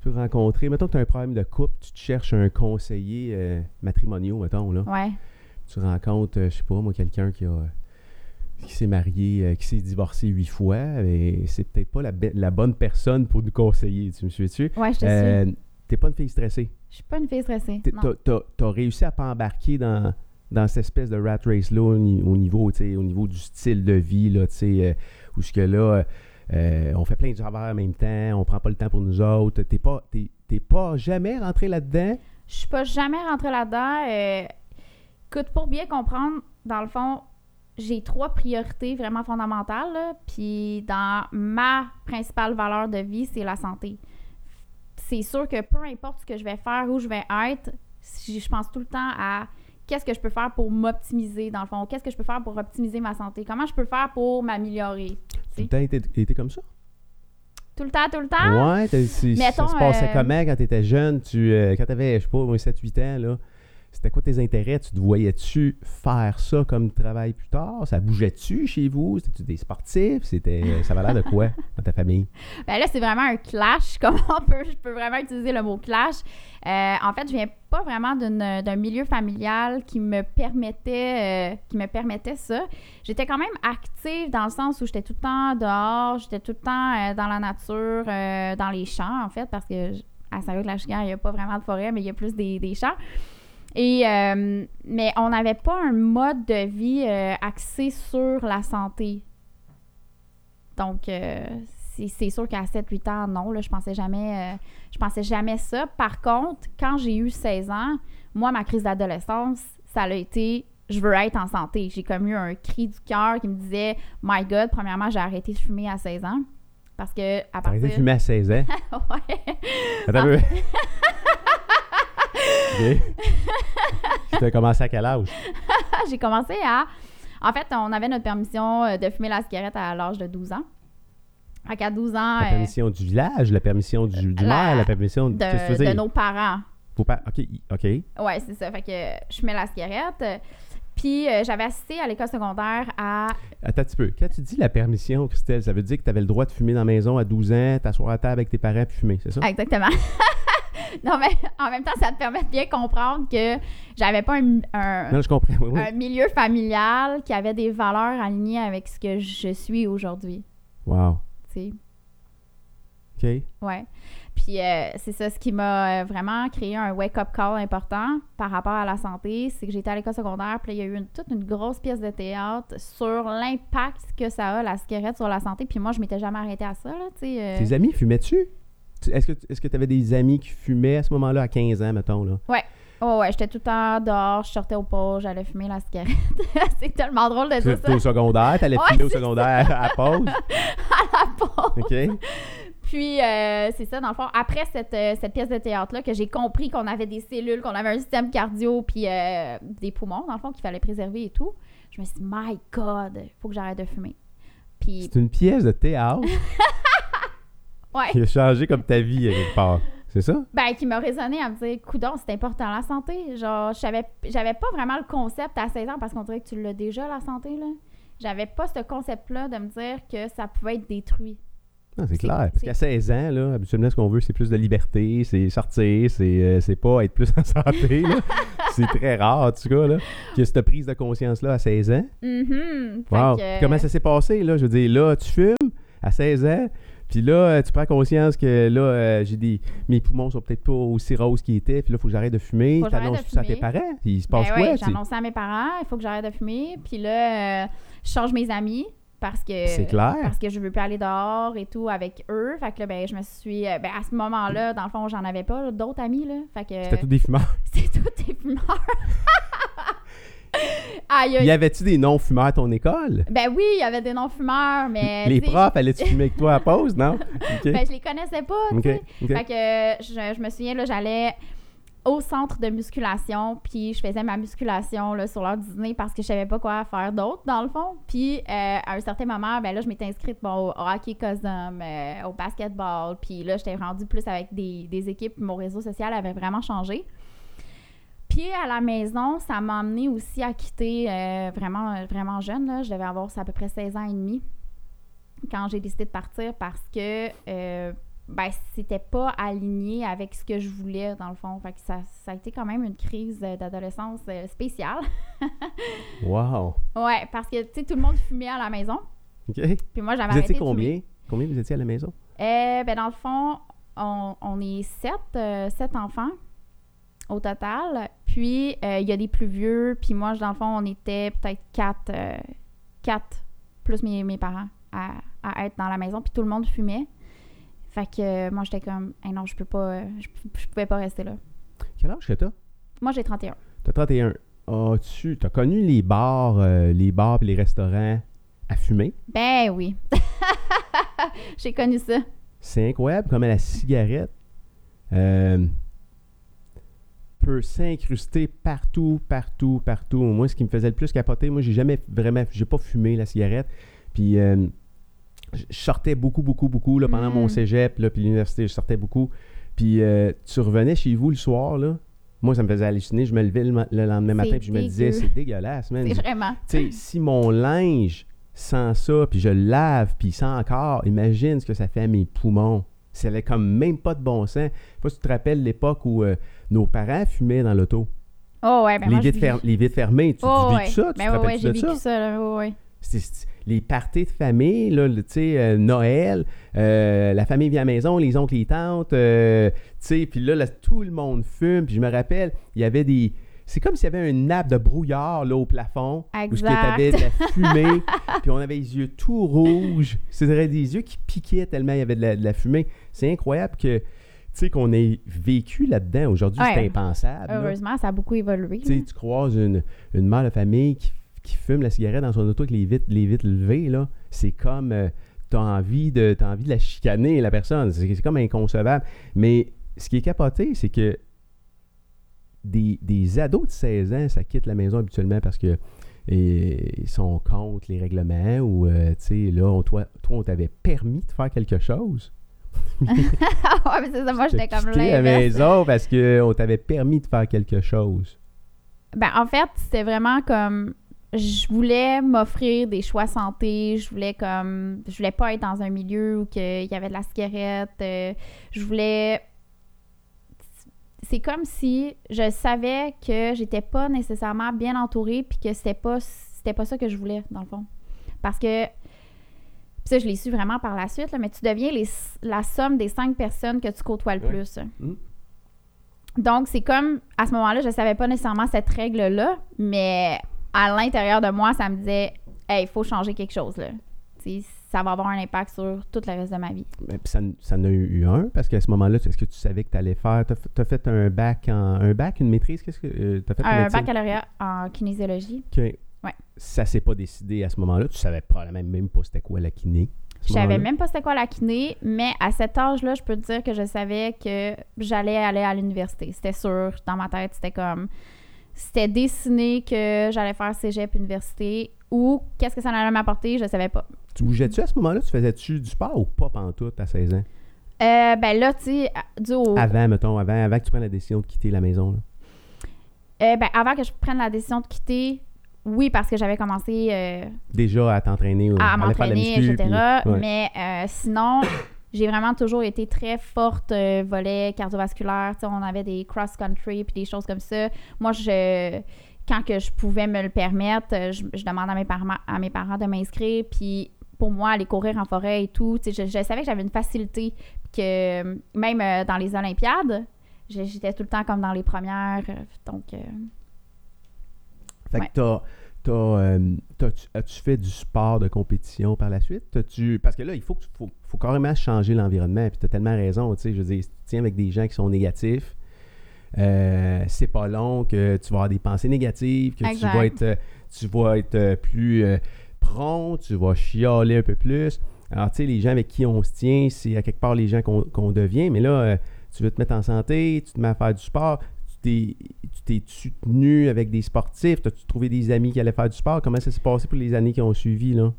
peux rencontrer... Mettons que tu as un problème de couple, tu te cherches un conseiller euh, matrimonial, mettons, là. Ouais. Tu rencontres, euh, je sais pas, moi, quelqu'un qui a... qui s'est marié, euh, qui s'est divorcé huit fois, et c'est peut-être pas la, bonne personne pour nous conseiller, tu me suis-tu? Ouais, je te suis. Euh, T'es pas une fille stressée. Je suis pas une fille stressée. T'as, réussi à pas embarquer dans, dans cette espèce de rat race-là au, au niveau, au niveau du style de vie, là, tu sais, euh, où ce que là, euh, on fait plein de travail en même temps, on prend pas le temps pour nous autres. T'es pas, pas jamais rentré là-dedans? Je suis pas jamais rentrée là-dedans. Euh, écoute, pour bien comprendre, dans le fond, j'ai trois priorités vraiment fondamentales. Puis dans ma principale valeur de vie, c'est la santé. C'est sûr que peu importe ce que je vais faire, où je vais être, je pense tout le temps à qu'est-ce que je peux faire pour m'optimiser, dans le fond? Qu'est-ce que je peux faire pour optimiser ma santé? Comment je peux faire pour m'améliorer? Tout le temps été, été comme ça? Tout le temps, tout le temps? Ouais, Mettons, ça se passait euh, comment quand jeune? Tu, euh, quand t'avais, je sais pas, 7-8 ans, là, c'était quoi tes intérêts? Tu te voyais-tu faire ça comme travail plus tard? Ça bougeait-tu chez vous? C'était-tu des sportifs? C'était, ça avait l'air de quoi dans ta famille? (laughs) Ben là, c'est vraiment un clash, (laughs) comme on peut, je peux vraiment utiliser le mot clash. Euh, en fait, je viens pas vraiment d'un milieu familial qui me permettait, euh, qui me permettait ça. J'étais quand même active dans le sens où j'étais tout le temps dehors, j'étais tout le temps euh, dans la nature, euh, dans les champs, en fait, parce que à Saint-Luc-la-Chigère, il n'y a pas vraiment de forêt, mais il y a plus des, des champs. Et, euh, mais on n'avait pas un mode de vie euh, axé sur la santé. Donc, euh, c'est sûr qu'à 7-8 ans, non, là, je pensais jamais, je pensais jamais ça. Par contre, quand j'ai eu 16 ans, moi, ma crise d'adolescence, ça a été je veux être en santé. J'ai comme eu un cri du cœur qui me disait My God, premièrement, j'ai arrêté de fumer à 16 ans. Parce que à partir arrêté de fumer à 16 ans? (laughs) ouais. Attends un peu. (laughs) OK. (laughs) Tu as commencé à quel âge? (laughs) j'ai commencé à. En fait, on avait notre permission euh, de fumer la cigarette à l'âge de 12 ans. Qu'à 12 ans, La euh, permission du village, la permission du, du La- maire, la permission de. Nos parents. Faut pas- OK, OK. Ouais, c'est ça. Fait que je fumais la cigarette. Puis euh, j'avais assisté à l'école secondaire à. Attends un petit peu. Quand tu dis la permission, Christelle, ça veut dire que tu avais le droit de fumer dans la maison à 12 ans, t'asseoir à table avec tes parents puis fumer, c'est ça? Exactement. (laughs) (laughs) non, mais en même temps, ça te permet de bien comprendre que j'avais pas un, un- Non, je comprends. Oui, oui. un milieu familial qui avait des valeurs alignées avec ce que je suis aujourd'hui. Wow. Tu sais. OK. Ouais. Puis euh, c'est ça, ce qui m'a euh, vraiment créé un wake-up call important par rapport à la santé, c'est que j'étais à l'école secondaire, puis il y a eu une- toute une grosse pièce de théâtre sur l'impact que ça a, la cigarette, sur la santé. Puis moi, je m'étais jamais arrêtée à ça, là, tu sais. euh. Tes amis fumaient-tu? Est-ce que est-ce que tu avais des amis qui fumaient à ce moment-là, à 15 ans, mettons, là? Oh ouais, j'étais tout le temps dehors, je sortais au pot, j'allais fumer la cigarette. (laughs) c'est tellement drôle de Tu dire étais ça au secondaire, t'allais Ouais, fumer au secondaire à pause? (laughs) à la pause. OK? Puis, euh, c'est ça, dans le fond, après cette, euh, cette pièce de théâtre-là, que j'ai compris qu'on avait des cellules, qu'on avait un système cardio, puis euh, des poumons, dans le fond, qu'il fallait préserver et tout, je me suis dit, my God, faut que j'arrête de fumer. Puis, C'est une pièce de théâtre (laughs) ouais, qui a changé comme ta vie, quelque part. C'est ça? ben, qui m'a résonné à me dire, coudon, c'est important la santé. Genre, je savais, j'avais pas vraiment le concept à 16 ans, parce qu'on dirait que tu l'as déjà, la santé, là. J'avais pas ce concept-là de me dire que ça pouvait être détruit. Non, c'est C'est- clair. Parce qu'à 16 ans, là, habituellement, ce qu'on veut, c'est plus de liberté, c'est sortir, c'est euh, pas être plus (laughs) en santé. c'est très rare, en tout cas, là, ait cette prise de conscience-là à 16 ans. Mhm. Fait Wow. que- Comment ça s'est passé, là? Je veux dire, là, tu fumes à 16 ans, puis là, euh, tu prends conscience que là, euh, j'ai des... mes poumons sont peut-être pas aussi roses qu'ils étaient, puis là, il faut que j'arrête de fumer. De T'annonces ça à tes parents? Il se Ben passe quoi? j'ai tu- annoncé à mes parents, il faut que j'arrête de fumer. Puis là, euh, je change mes amis parce que C'est clair. parce que je veux plus aller dehors et tout avec eux. Fait que là, ben, je me suis... Ben, à ce moment-là, dans le fond, j'en avais pas d'autres amis, là. Fait que... C'était tous des fumeurs. (laughs) C'est tous des fumeurs. (laughs) Aïe, Y avait-tu des non-fumeurs à ton école? Ben oui, il y avait des non-fumeurs, mais... Les profs, allaient-tu fumer avec toi à pause, non? (laughs) OK. Ben, je les connaissais pas, tu OK. sais. OK. Fait que je, je me souviens, là, j'allais au centre de musculation, puis je faisais ma musculation là, sur l'heure du dîner parce que je savais pas quoi faire d'autre, dans le fond. Puis euh, à un certain moment, ben là, je m'étais inscrite bon, au hockey cosum, euh, au basketball, puis là, j'étais rendue plus avec des, des équipes, mon réseau social avait vraiment changé. Puis à la maison, ça m'a amené aussi à quitter euh, vraiment, vraiment jeune. Là. Je devais avoir ça à peu près 16 ans et demi quand j'ai décidé de partir parce que euh, ben, c'était pas aligné avec ce que je voulais, dans le fond. Fait que ça, ça a été quand même une crise euh, d'adolescence euh, spéciale. (laughs) Wow. ouais, parce que, tu sais, tout le monde fumait à la maison. OK. Puis moi, j'avais Vous arrêté étiez combien? Combien vous étiez à la maison? Euh, ben, dans le fond, on, on est sept, euh, sept enfants au total. Puis, euh, il y a des plus vieux. Puis moi, dans le fond, on était peut-être quatre, euh, quatre plus mes, mes parents à, à être dans la maison. Puis tout le monde fumait. Fait que euh, moi, j'étais comme, Hey, non, je peux pas, je, je pouvais pas rester là. Quel âge que t'as? Moi, j'ai 31. T'as 31. As-tu t'as connu les bars, euh, les bars et les restaurants à fumer? Ben oui. (laughs) j'ai connu ça. C'est incroyable comment la cigarette euh, peut s'incruster partout, partout, partout. Moi, ce qui me faisait le plus capoter, moi, j'ai jamais vraiment, j'ai pas fumé la cigarette. Puis, euh, je sortais beaucoup, beaucoup, beaucoup là, pendant Mm. mon cégep, là, puis l'université, je sortais beaucoup. Puis, euh, tu revenais chez vous le soir, là. Moi, ça me faisait halluciner. Je me levais le, ma- le lendemain matin, puis je me disais, c'est dégueulasse, man. C'est vraiment. Tu sais, si mon linge sent ça, puis je le lave, puis il sent encore, imagine ce que ça fait à mes poumons. Ça avait comme même pas de bon sens. Je sais pas si tu te rappelles l'époque où euh, nos parents fumaient dans l'auto. Oh ouais, ben les, moi, vis- les vitres fermées, tu, Oh, tu ouais. vis ça? Tu Ben te ouais, j'ai vécu ça? ça, les parties de famille, là, le- tu sais, euh, Noël, euh, la famille vient à la maison, les oncles, les tantes, euh, tu sais, puis là, là, tout le monde fume. Puis je me rappelle, il y avait des... C'est comme s'il y avait une nappe de brouillard là, au plafond. Où Exact. avais de la (laughs) fumée, puis on avait les yeux tout rouges. C'était des yeux qui piquaient tellement il y avait de la, de la fumée. C'est incroyable que, sais, qu'on ait vécu là-dedans. Aujourd'hui, c'est impensable. là. Heureusement, ça a beaucoup évolué. Tu croises une, une mère de famille qui, qui fume la cigarette dans son auto avec les vitres, les vitres levées, là. C'est comme... euh, t'as envie, de, t'as envie de la chicaner, la personne. C'est, c'est comme inconcevable. Mais ce qui est capoté, c'est que des, des ados de 16 ans, ça quitte la maison habituellement parce que et ils sont contre les règlements ou, euh, tu sais, là, on- toi, toi, on t'avait permis de faire quelque chose. Ouais, mais c'est ça, moi, j'étais comme quitté la l'inverse. maison parce qu'on t'avait permis de faire quelque chose. Ben, en fait, c'était vraiment comme. Je voulais m'offrir des choix santé. Je voulais comme. Je voulais pas être dans un milieu où il y avait de la cigarette. euh, je voulais. C'est comme si je savais que j'étais pas nécessairement bien entourée puis que c'était pas c'était pas ça que je voulais dans le fond. Parce que puis ça je l'ai su vraiment par la suite là, mais tu deviens les- la somme des cinq personnes que tu côtoies le Ouais. plus. Mm. Donc, c'est comme, à ce moment-là, je savais pas nécessairement cette règle-là, mais à l'intérieur de moi, ça me disait, hey, il faut changer quelque chose, là. Ça va avoir un impact sur tout le reste de ma vie. Puis ça, ça en a eu un, parce qu'à ce moment-là, est-ce que tu savais que tu allais faire. Tu as, fait un bac en. Un bac, une maîtrise, qu'est-ce que. tu as fait Un baccalauréat en kinésiologie. OK. Ouais. Ça s'est pas décidé à ce moment-là. Tu savais probablement même pas c'était quoi la kiné. Je savais même pas c'était quoi la kiné, mais à cet âge-là, je peux te dire que je savais que j'allais aller à l'université. C'était sûr, dans ma tête, c'était comme... C'était dessiné que j'allais faire cégep université ou qu'est-ce que ça allait m'apporter, je savais pas. Tu bougeais-tu à ce moment-là? Tu faisais-tu du sport ou pas pantoute à 16 ans? Euh, ben là, tu sais. Avant, mettons, avant, avant que tu prennes la décision de quitter la maison. Là. Euh, ben, avant que je prenne la décision de quitter, oui, parce que j'avais commencé euh, Déjà à t'entraîner. ou à la m'entraîner, etc. puis- ouais. Mais euh, sinon, (coughs) j'ai vraiment toujours été très forte euh, volet cardiovasculaire. On avait des cross-country puis des choses comme ça. Moi, je quand que je pouvais me le permettre, je, je demande à mes parents, à mes parents de m'inscrire. Puis pour moi, aller courir en forêt et tout, je, je savais que j'avais une facilité. que même dans les Olympiades, j'étais tout le temps comme dans les premières. Donc, Fait Ouais. que t'as, t'as, euh, as-tu fait du sport de compétition par la suite? T'as-tu- parce que là, il faut, que tu- faut, faut carrément changer l'environnement. Puis tu as tellement raison. Tu sais, je veux dire, si tu tiens avec des gens qui sont négatifs, euh, c'est pas long que tu vas avoir des pensées négatives, que tu vas être, euh, tu vas être plus euh, prompt, tu vas chialer un peu plus. Alors, tu sais, les gens avec qui on se tient, c'est à quelque part les gens qu'on, qu'on devient. Mais là, tu veux te mettre en santé, tu te mets à faire du sport, tu t'es, tu t'es-tu tenu avec des sportifs, as-tu trouvé des amis qui allaient faire du sport? Comment ça s'est passé pour les années qui ont suivi, là?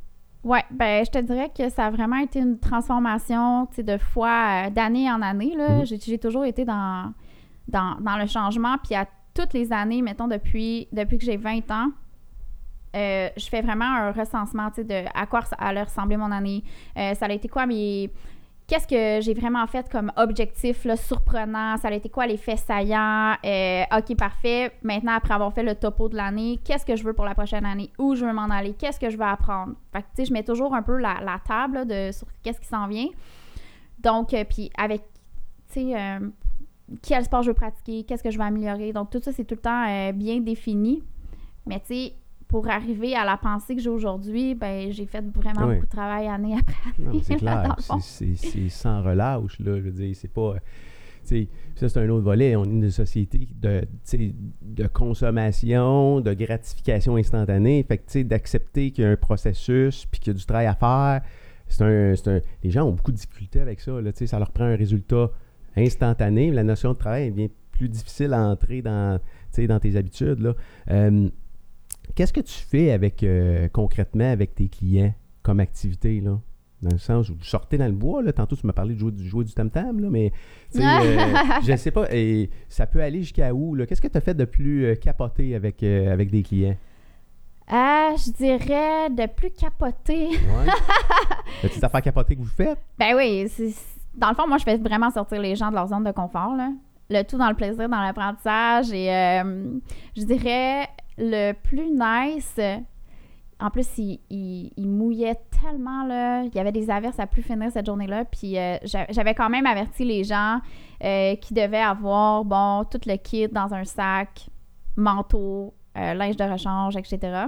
Ouais, ben je te dirais que ça a vraiment été une transformation, tu sais, de fois, euh, d'année en année. Là. Mhm. J'ai, j'ai toujours été dans, dans, dans le changement. Puis à toutes les années, mettons, depuis, depuis que j'ai 20 ans, euh, je fais vraiment un recensement, tu sais, de à quoi allait ressembler mon année. Euh, ça a été quoi mes... Qu'est-ce que j'ai vraiment fait comme objectif là, surprenant? Ça a été quoi les faits saillants? Euh, OK, parfait. Maintenant, après avoir fait le topo de l'année, qu'est-ce que je veux pour la prochaine année? Où je veux m'en aller? Qu'est-ce que je veux apprendre? Fait que, tu sais, je mets toujours un peu la, la table de, sur qu'est-ce qui s'en vient. Donc, euh, puis avec, tu sais, euh, quel sport je veux pratiquer? Qu'est-ce que je veux améliorer? Donc, tout ça, c'est tout le temps bien défini. Mais, tu sais, pour arriver à la pensée que j'ai aujourd'hui, ben j'ai fait vraiment Oui. beaucoup de travail année après mais c'est (laughs) clair. sans relâche, là. Je veux dire, c'est pas. euh, tu sais, ça, c'est un autre volet. On est une société de, de consommation, de gratification instantanée. Fait que, d'accepter qu'il y a un processus puis qu'il y a du travail à faire. C'est un, un- les gens ont beaucoup de difficultés avec ça. Là, ça leur prend un résultat instantané. La notion de travail devient plus difficile à entrer dans, dans tes habitudes. Là. Euh, Qu'est-ce que tu fais avec euh, concrètement avec tes clients comme activité, là? Dans le sens où vous sortez dans le bois, là. Tantôt, tu m'as parlé de jouer, du jouer du tam-tam, là, mais euh, (laughs) je ne sais pas, et ça peut aller jusqu'à où, là? Qu'est-ce que tu as fait de plus euh, capoté avec, euh, avec des clients? Ah, je dirais de plus capoter. Ouais. (laughs) As-tu des affaires capotées que vous faites? Ben oui, dans le fond, moi, je fais vraiment sortir les gens de leur zone de confort. Là. Le tout dans le plaisir, dans l'apprentissage. Et euh, je dirais le plus nice. En plus, il, il- il mouillait tellement, là. Il y avait des averses à plus finir cette journée-là. Puis euh, j'a- j'avais quand même averti les gens euh, qui devaient avoir, bon, tout le kit dans un sac, manteau, euh, linge de rechange, etc.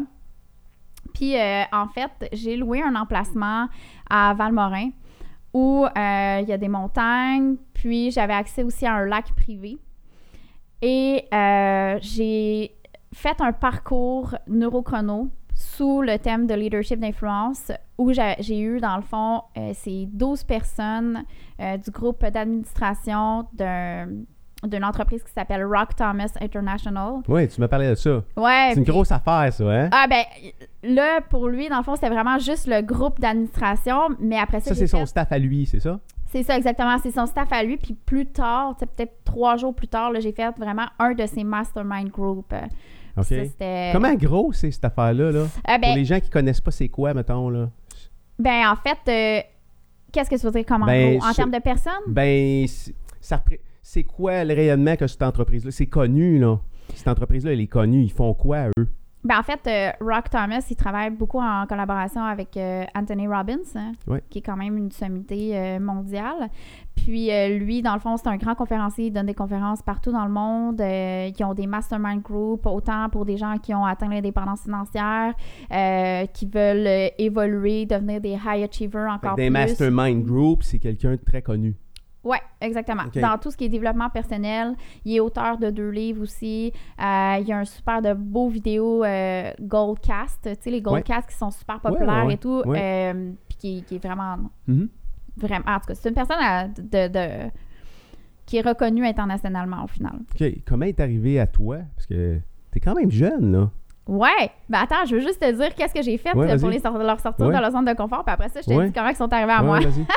Puis, en fait, j'ai loué un emplacement à Valmorin où il y a des montagnes, puis j'avais accès aussi à un lac privé. Et j'ai fait un parcours neurochrono sous le thème de leadership d'influence où j'ai eu, dans le fond, euh, ces 12 personnes euh, du groupe d'administration d'un d'une entreprise qui s'appelle Rock Thomas International. Oui, tu m'as parlé de ça. Ouais. C'est une grosse affaire, ça, hein? Ah ben là pour lui dans le fond c'était vraiment juste le groupe d'administration mais après ça, ça, c'est son staff à lui, c'est ça? c'est ça exactement c'est son staff à lui puis plus tard peut-être trois jours plus tard j'ai fait vraiment un de ses mastermind group Euh, OK. ça, c'était- Comment gros c'est cette affaire-là, là? Ah, ben, Pour les gens qui connaissent pas c'est quoi, mettons, là? ben en fait euh, qu'est-ce que tu veux dire comme en Ben, gros? En termes de personnes? Ben, c'est- ça c'est quoi le rayonnement que cette entreprise-là? C'est connu, là. Cette entreprise-là, elle est connue. Ils font quoi, eux? Ben, en fait, euh, Rock Thomas, il travaille beaucoup en collaboration avec euh, Anthony Robbins, hein, qui est quand même une sommité euh, mondiale. Puis lui, dans le fond, c'est un grand conférencier. Il donne des conférences partout dans le monde. qui ont des mastermind groups, autant pour des gens qui ont atteint l'indépendance financière, qui veulent évoluer, devenir des high achievers encore que Des plus. mastermind group, c'est quelqu'un de très connu. Oui, exactement. Dans tout ce qui est développement personnel, il est auteur de deux livres aussi. Euh, il y a un super de beaux vidéos euh, Goldcast, tu sais, les Goldcast qui sont super populaires ouais, et tout, euh, puis qui, qui est vraiment, Mhm. vraiment, en tout cas, c'est une personne à- de, de- qui est reconnue internationalement au final. OK. Comment est arrivé à toi? Parce que t'es quand même jeune, là. Ouais, ben attends, je veux juste te dire qu'est-ce que j'ai fait Ouais, euh, pour les leur sortir Ouais. de leur zone de confort, puis après ça, je te Ouais. dis comment ils sont arrivés à Ouais, moi? vas-y. (laughs)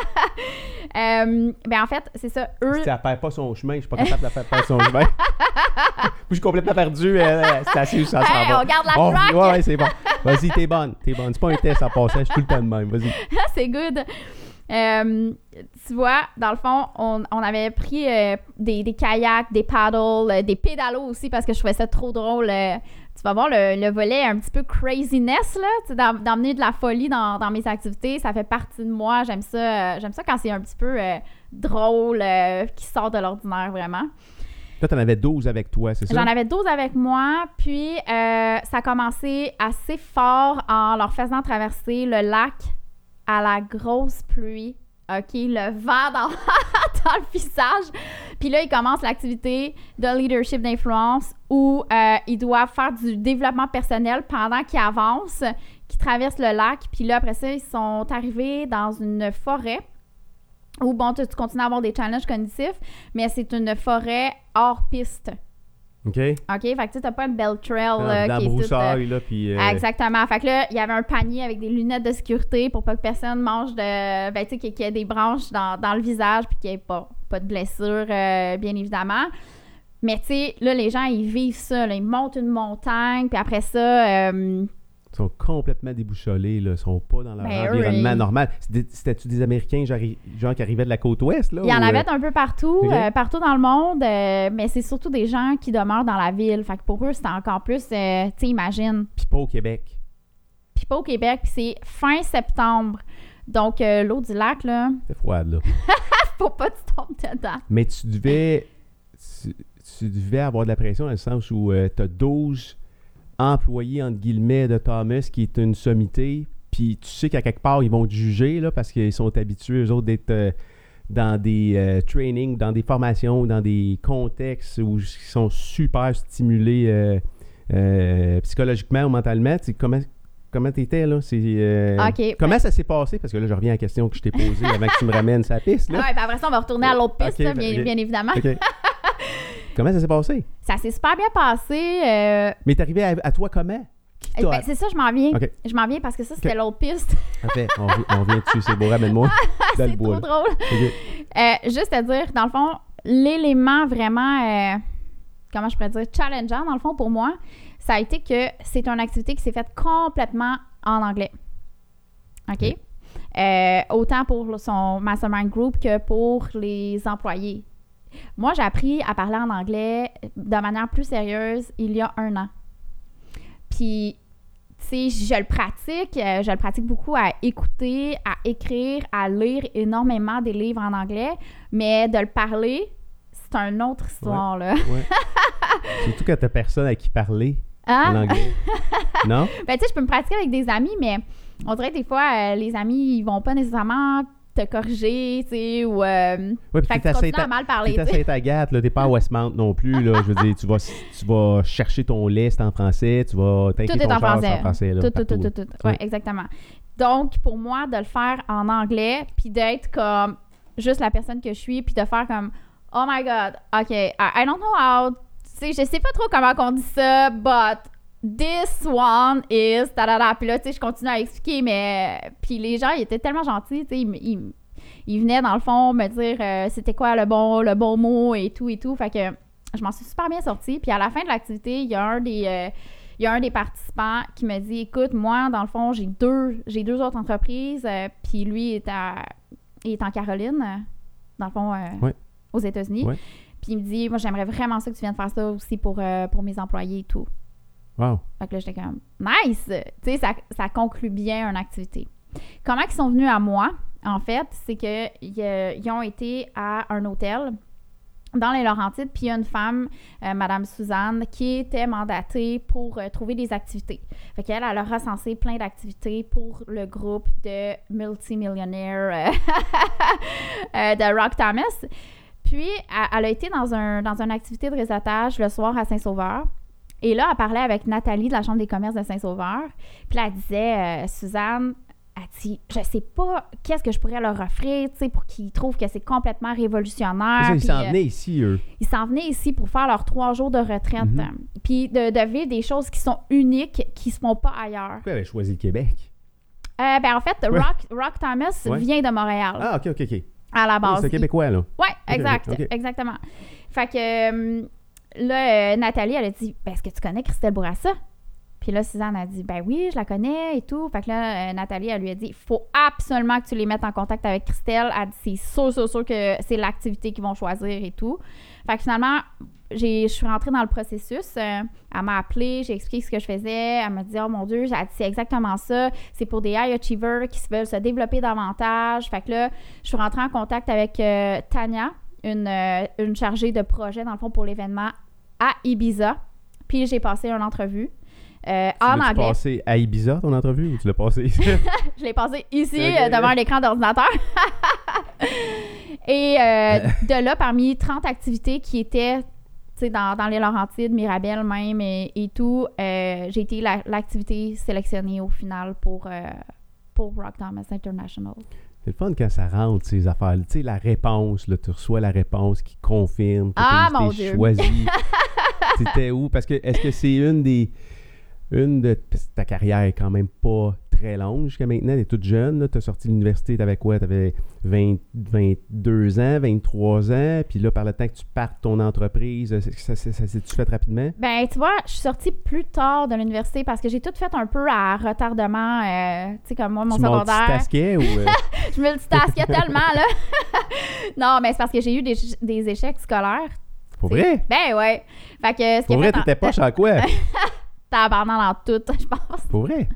Euh, ben en fait, c'est ça, eux, Si elle perd pas son chemin, je suis pas capable de la faire perdre son chemin. (laughs) je suis complètement perdu. euh, C'est assez ça s'en Hey, va. on garde la Oh, track! ouais, ouais, c'est bon. Vas-y, t'es bonne. T'es bonne. C'est pas un test à passer. Je suis tout le temps de même. Vas-y. (laughs) c'est good. Euh, tu vois, dans le fond, on, on avait pris euh, des, des kayaks, des paddles, euh, des pédalos aussi parce que je trouvais ça trop drôle. Tu vas voir le, le volet un petit peu craziness, là, d'emmener de la folie dans, dans mes activités. Ça fait partie de moi. J'aime ça, euh, j'aime ça quand c'est un petit peu euh, drôle, euh, qui sort de l'ordinaire vraiment. Toi, t'en avais 12 avec toi, c'est ça? J'en avais 12 avec moi, puis ça a commencé assez fort en leur faisant traverser le lac à la grosse pluie. OK, le vent (laughs) dans, le visage. Puis là, ils commencent l'activité de leadership d'influence où euh, ils doivent faire du développement personnel pendant qu'ils avancent, qu'ils traversent le lac. Puis là, après ça, ils sont arrivés dans une forêt où, bon, tu continues à avoir des challenges cognitifs, mais c'est une forêt hors piste. OK? OK? Fait que tu t'as pas une belle trail Dans, là, qui est toute... euh, là, puis... euh, Exactement. Fait que là, il y avait un panier avec des lunettes de sécurité pour pas que personne mange de. Ben, tu sais, qu'il y ait des branches dans, dans le visage puis qu'il n'y ait pas, pas de blessure, euh, bien évidemment. Mais tu sais, là, les gens, ils vivent ça. là. Ils montent une montagne, puis après ça. Euh, sont complètement déboussolés, là. Sont pas dans leur Ben, environnement normal. C'était- C'était-tu des Américains, genre, qui arrivaient de la côte ouest, là? il y en ou, avait euh, un peu partout, euh, partout dans le monde, euh, mais c'est surtout des gens qui demeurent dans la ville. Fait que pour eux, c'était encore plus, euh, tu sais, imagine, Puis pas au Québec. puis pas au Québec, puis c'est fin septembre. Donc, euh, l'eau du lac, là, C'est froide, là. (laughs) faut pas que tu tombes dedans. Mais tu devais... Tu, tu devais avoir de la pression dans le sens où tu as 12 employés, entre guillemets, de Thomas, qui est une sommité, puis tu sais qu'à quelque part, ils vont te juger, là, parce qu'ils sont habitués, eux autres, d'être... euh, dans des euh, trainings, dans des formations, dans des contextes où ils sont super stimulés euh, psychologiquement ou mentalement. Tu sais, comment comment t'étais là? C'est, Ok. Comment ça s'est passé? Parce que là, je reviens à la question que je t'ai posée avant que tu me ramènes sa piste. Là. ouais, puis après ça, on va retourner à l'autre piste, là, bien, évidemment. (laughs) comment ça s'est passé? Ça s'est super bien passé. euh, Mais t'es arrivé à, à toi comment? Eh ben, c'est ça, je m'en viens. Je m'en viens parce que ça, c'était l'autre piste. (laughs) Parfait, on, vi- on vient dessus, c'est beau, ramène-moi. (laughs) c'est trop là. drôle. Euh, juste à dire, dans le fond, l'élément vraiment, euh, comment je pourrais dire, challengeant, dans le fond, pour moi, ça a été que c'est une activité qui s'est faite complètement en anglais. OK? Ok. Euh, autant pour son mastermind group que pour les employés. Moi, j'ai appris à parler en anglais de manière plus sérieuse il y a un an. Puis, tu sais, je le pratique, euh, je le pratique beaucoup à écouter, à écrire, à lire énormément des livres en anglais, mais de le parler, c'est une autre histoire, là. Ouais. (laughs) Surtout quand t'as personne à qui parler en Hein? anglais. (laughs) non? Ben, tu sais, je peux me pratiquer avec des amis, mais on dirait que des fois, euh, les amis, ils vont pas nécessairement te corriger, tu sais, ou... euh, Ouais, fait que tu Saint- à mal parler, T'es sais. Saint-Agathe, là, t'es pas à Westmount non plus, là. Je veux dire, tu vas, tu vas chercher ton lait, c'est en français, tu vas Tout t'inquiéter est ton en char, c'est français. en français, là, Tout, tout, partout, tout, là. tout, tout. Ouais, Ouais. exactement. Donc, pour moi, de le faire en anglais, puis d'être comme juste la personne que je suis, puis de faire comme Oh my God. OK. I, I don't know how... Tu sais, je sais pas trop comment on dit ça, but this one is... Puis là, tu sais, je continue à expliquer, mais... Puis les gens, ils étaient tellement gentils, tu sais, ils, ils, ils venaient, dans le fond, me dire euh, c'était quoi le bon, le bon mot et tout et tout. Fait que je m'en suis super bien sortie. Puis à la fin de l'activité, il y a un des... euh, il y a un des participants qui me dit écoute moi dans le fond j'ai deux j'ai deux autres entreprises euh, puis lui est à il est en Caroline euh, dans le fond euh, aux États-Unis. Puis il me dit moi j'aimerais vraiment ça que tu viennes faire ça aussi pour pour mes employés et tout Wow. fait que là j'étais comme nice tu sais ça, conclut bien une activité comment ils sont venus à moi en fait c'est que ils, euh, ils ont été à un hôtel dans les Laurentides, puis il y a une femme, euh, Madame Suzanne, qui était mandatée pour euh, trouver des activités. Fait qu'elle, elle a recensé plein d'activités pour le groupe de multimillionnaires euh, (laughs) euh, de Rock Thomas. Puis, elle, elle a été dans, un, dans une activité de réseautage le soir à Saint-Sauveur. Et là, elle parlait avec Nathalie de la Chambre des commerces de Saint-Sauveur. Puis là, elle disait, euh, Suzanne, elle dit, je sais pas qu'est-ce que je pourrais leur offrir, tu sais, pour qu'ils trouvent que c'est complètement révolutionnaire. Ça, ils s'en euh, venaient ici, eux. ils s'en venaient ici pour faire leurs trois jours de retraite. Mhm. Puis de, de vivre des choses qui sont uniques, qui se font pas ailleurs. Pourquoi ils avaient choisi le Québec? Euh, ben en fait, Ouais. Rock, Rock Thomas Ouais. vient de Montréal Ah, OK, OK, OK. à la base. C'est québécois, là. Ouais, exact, exactement. Fait que là, euh, Nathalie, elle a dit ben, Est-ce que tu connais Christelle Bourassa? Puis là, Suzanne a dit Ben oui, je la connais et tout. Fait que là, euh, Nathalie, elle lui a dit Il faut absolument que tu les mettes en contact avec Christelle. Elle dit C'est sûr, sûr, sûr que c'est l'activité qu'ils vont choisir et tout. Fait que finalement, je suis rentrée dans le processus. Euh, elle m'a appelé, j'ai expliqué ce que je faisais. Elle m'a dit Oh mon Dieu, c'est exactement ça. C'est pour des high achievers qui veulent se développer davantage. Fait que là, je suis rentrée en contact avec Tania, une, euh, une chargée de projet, dans le fond, pour l'événement à Ibiza. Puis j'ai passé une entrevue euh, Tu en anglais. passé à Ibiza, ton entrevue, ou tu l'as passé ici? (laughs) Je l'ai passé ici, Ok. euh, devant un écran d'ordinateur. (laughs) Et euh, de là, parmi 30 activités qui étaient dans, dans les Laurentides, Mirabel même et, et tout, euh, j'ai été la- l'activité sélectionnée au final pour, euh, pour Rock Thomas International. C'est le fun quand ça rentre, ces affaires. Tu sais, la réponse, là, tu reçois la réponse qui confirme que Ah, mon t'es choisi. (laughs) C'était où? Parce que est-ce que c'est une des. Une de. ta carrière est quand même pas très longue jusqu'à maintenant. Tu es toute jeune. Tu as sorti de l'université, tu avais quoi? Tu avais 20, 22 ans, 23 ans. Puis là, par le temps que tu partes ton entreprise, ça, ça, ça, s'est-tu fait rapidement? Ben, tu vois, je suis sortie plus tard de l'université parce que j'ai tout fait un peu à retardement. euh, tu sais, comme moi, mon tu secondaire. multitasquais ou. euh, (laughs) Je multitaskais tellement, là. (laughs) non, mais c'est parce que j'ai eu des, des échecs scolaires. pour tu vrai? Ben ouais. Fait que ce Pour vrai, t'étais poche en quoi? (laughs) tabarnak dans tout, (laughs) je pense. Pour vrai?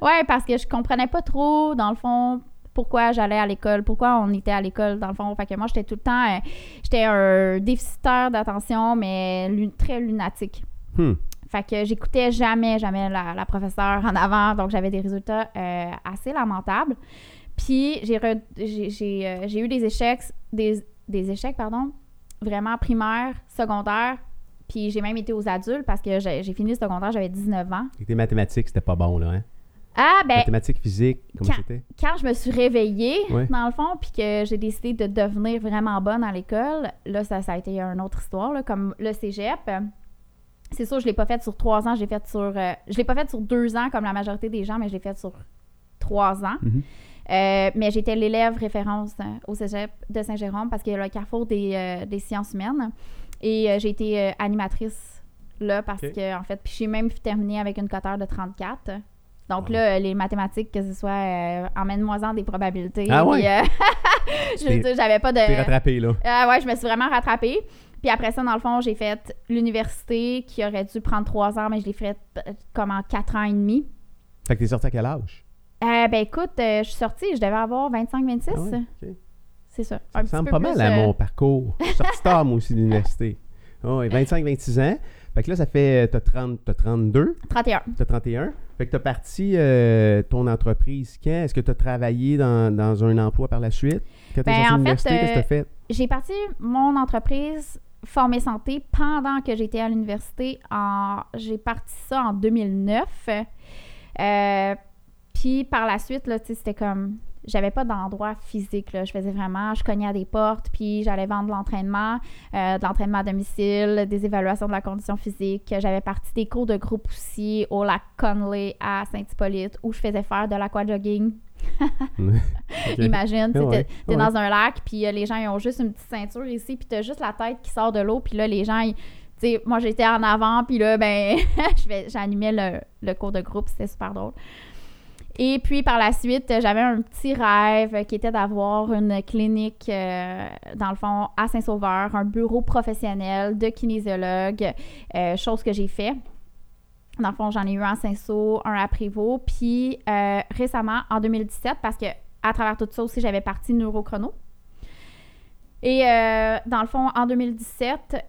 Ouais, parce que je comprenais pas trop, dans le fond, pourquoi j'allais à l'école, pourquoi on était à l'école, dans le fond. Fait que moi, j'étais tout le temps... euh, j'étais un déficitaire d'attention, mais très lunatique. Hmm. Fait que j'écoutais jamais, jamais la, la professeure en avant, donc j'avais des résultats euh, assez lamentables. Puis j'ai euh, j'ai eu des échecs, des, des échecs, pardon, vraiment primaires, secondaires, puis j'ai même été aux adultes parce que j'ai j'ai fini le secondaire, j'avais 19 ans. Et tes mathématiques, c'était pas bon, là, hein? Ah, ben, Mathématiques, physique, comment Quand- c'était? quand je me suis réveillée, Ouais. dans le fond, puis que j'ai décidé de devenir vraiment bonne à l'école, là, ça, ça a été une autre histoire, là, comme le cégep. C'est sûr, je l'ai pas fait sur trois ans, je l'ai fait sur... euh, je l'ai pas fait sur deux ans, comme la majorité des gens, mais je l'ai fait sur trois ans. Mhm. Euh, mais j'étais l'élève référence euh, au cégep de Saint-Jérôme parce qu'il y a le carrefour des, euh, des sciences humaines. Et euh, j'ai été euh, animatrice là parce que, en fait, puis j'ai même terminé avec une coteur de 34. Donc Ah. là, euh, les mathématiques, que ce soit euh, emmène-moi-en des probabilités. Ah ouais? euh, (laughs) je j'avais pas de. T'es rattrapé, là. Ah ouais, je me suis vraiment rattrapée. Puis après ça, dans le fond, j'ai fait l'université qui aurait dû prendre trois ans, mais je l'ai fait comme en quatre ans et demi. Fait que t'es sorti à quel âge? Ben écoute, je suis sortie, je devais avoir 25-26. Ah ouais. C'est ça. Ça ressemble pas mal à euh, mon parcours. Je suis sorti tard, moi aussi, de l'université. (laughs) Oh, 25-26 ans. Fait que là, ça fait. T'as 30, t'as 32, 31. t'as 31. Fait que t'as parti euh, ton entreprise quand? Est-ce que t'as travaillé dans, dans un emploi par la suite? Quand t'es Ben, sorti de l'université, qu'est-ce que t'as euh, fait? J'ai parti mon entreprise Formée Santé pendant que j'étais à l'université. En... J'ai parti ça en 2009. Euh, Puis par la suite, là, tu sais, c'était comme... j'avais pas d'endroit physique. Là. Je faisais vraiment, je cognais à des portes, puis j'allais vendre de l'entraînement, euh, de l'entraînement à domicile, des évaluations de la condition physique. J'avais parti des cours de groupe aussi au lac Conley à Saint-Hippolyte, où je faisais faire de l'aquajogging. (laughs) (laughs) Imagine, tu Ah sais, ouais, t'es ouais. dans un lac, puis euh, les gens ils ont juste une petite ceinture ici, puis t'as juste la tête qui sort de l'eau, puis là, les gens, ils- tu sais, moi j'étais en avant, puis là, ben, (laughs) j'animais le, le cours de groupe, c'était super drôle. Et puis par la suite, j'avais un petit rêve qui était d'avoir une clinique, euh, dans le fond, à Saint-Sauveur, un bureau professionnel de kinésiologue, euh, chose que j'ai fait. Dans le fond, j'en ai eu un à Saint-Saul, un à Prévost, puis euh, récemment, en 2017, parce que à travers tout ça aussi, j'avais parti Neurochrono. Et dans le fond, en 2017, j'ai-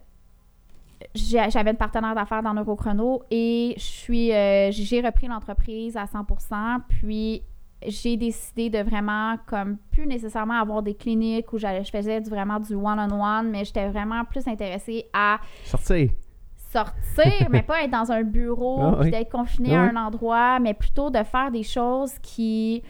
j'avais une partenaire d'affaires dans Neurochrono et je suis, euh, j'ai repris l'entreprise à 100%. Puis j'ai décidé de vraiment, comme, plus nécessairement avoir des cliniques où j'allais- je faisais du, vraiment du one-on-one, mais j'étais vraiment plus intéressée à Sortez. sortir, (laughs) mais pas être dans un bureau, Ah puis d'être confiné Ah à un endroit, mais plutôt de faire des choses qui,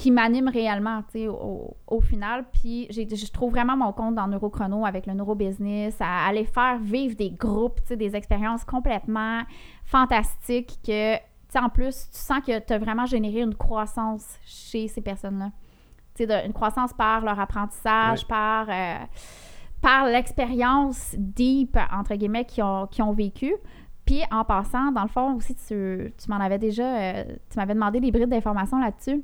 qui m'animent réellement, tu sais, au, au final. Puis j'ai- je trouve vraiment mon compte dans Neurochrono avec le neurobusiness, à aller faire vivre des groupes, tu sais, des expériences complètement fantastiques que, tu sais, en plus, tu sens que tu as vraiment généré une croissance chez ces personnes-là. Tu sais, une croissance par leur apprentissage, Ouais. par... euh, par l'expérience deep, entre guillemets, qu'ils ont, qu'ils ont vécu. Puis en passant, dans le fond, aussi, tu, tu m'en avais déjà, euh, tu m'avais demandé des brides d'informations là-dessus.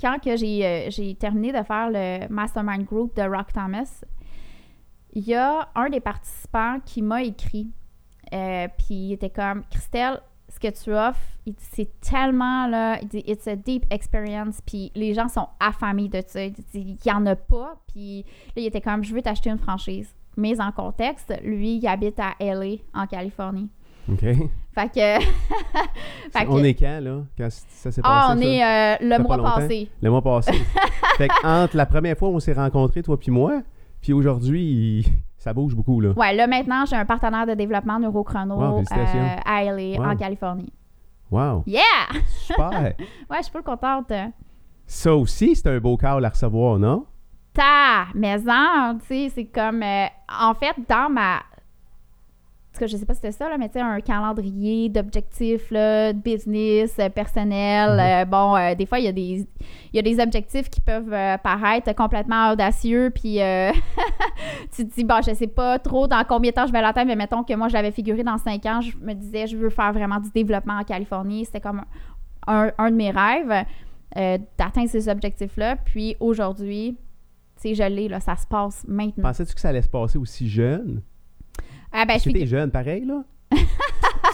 Quand que j'ai, euh, j'ai terminé de faire le Mastermind Group de Rock Thomas, il y a un des participants qui m'a écrit. Euh, puis il était comme Christelle, ce que tu offres, c'est tellement là, il dit it's a deep experience, puis les gens sont affamés de ça. Il dit, il y en a pas, puis là, il était comme je veux t'acheter une franchise. Mais en contexte, lui, il habite à LA, en Californie. OK. Fait que. (laughs) fait que- On est quand, là? Quand ça s'est ah, passé, on ça? est euh, le mois passé. Le mois passé. (laughs) fait que entre la première fois où on s'est rencontrés, toi puis moi, puis aujourd'hui, il- ça bouge beaucoup, là. Ouais, là maintenant, j'ai un partenaire de développement Neurochrono Wow, euh, à LA, Wow. en Californie. Wow! Yeah! Super! (laughs) Ouais, je suis pas contente. ça aussi, c'est un beau câble à recevoir, non? Ta maison, tu sais, c'est comme. euh, en fait, dans ma. Tout cas, je sais pas si c'était ça, là, mais tu sais, un calendrier d'objectifs, là, de business, euh, personnel. Mhm. euh, bon, euh, des fois, il y, a des- y a des objectifs qui peuvent euh, paraître complètement audacieux, puis (laughs) tu te dis, bon, je sais pas trop dans combien de temps je vais l'atteindre, mais mettons que moi, je l'avais figuré dans cinq ans, je me disais, je veux faire vraiment du développement en Californie. C'était comme un, un de mes rêves d'atteindre ces objectifs-là. Puis aujourd'hui, tu sais, je l'ai, là, ça se passe maintenant. Pensais-tu que ça allait se passer aussi jeune? Ah, ben, je que t'es jeune, pareil, là. (laughs)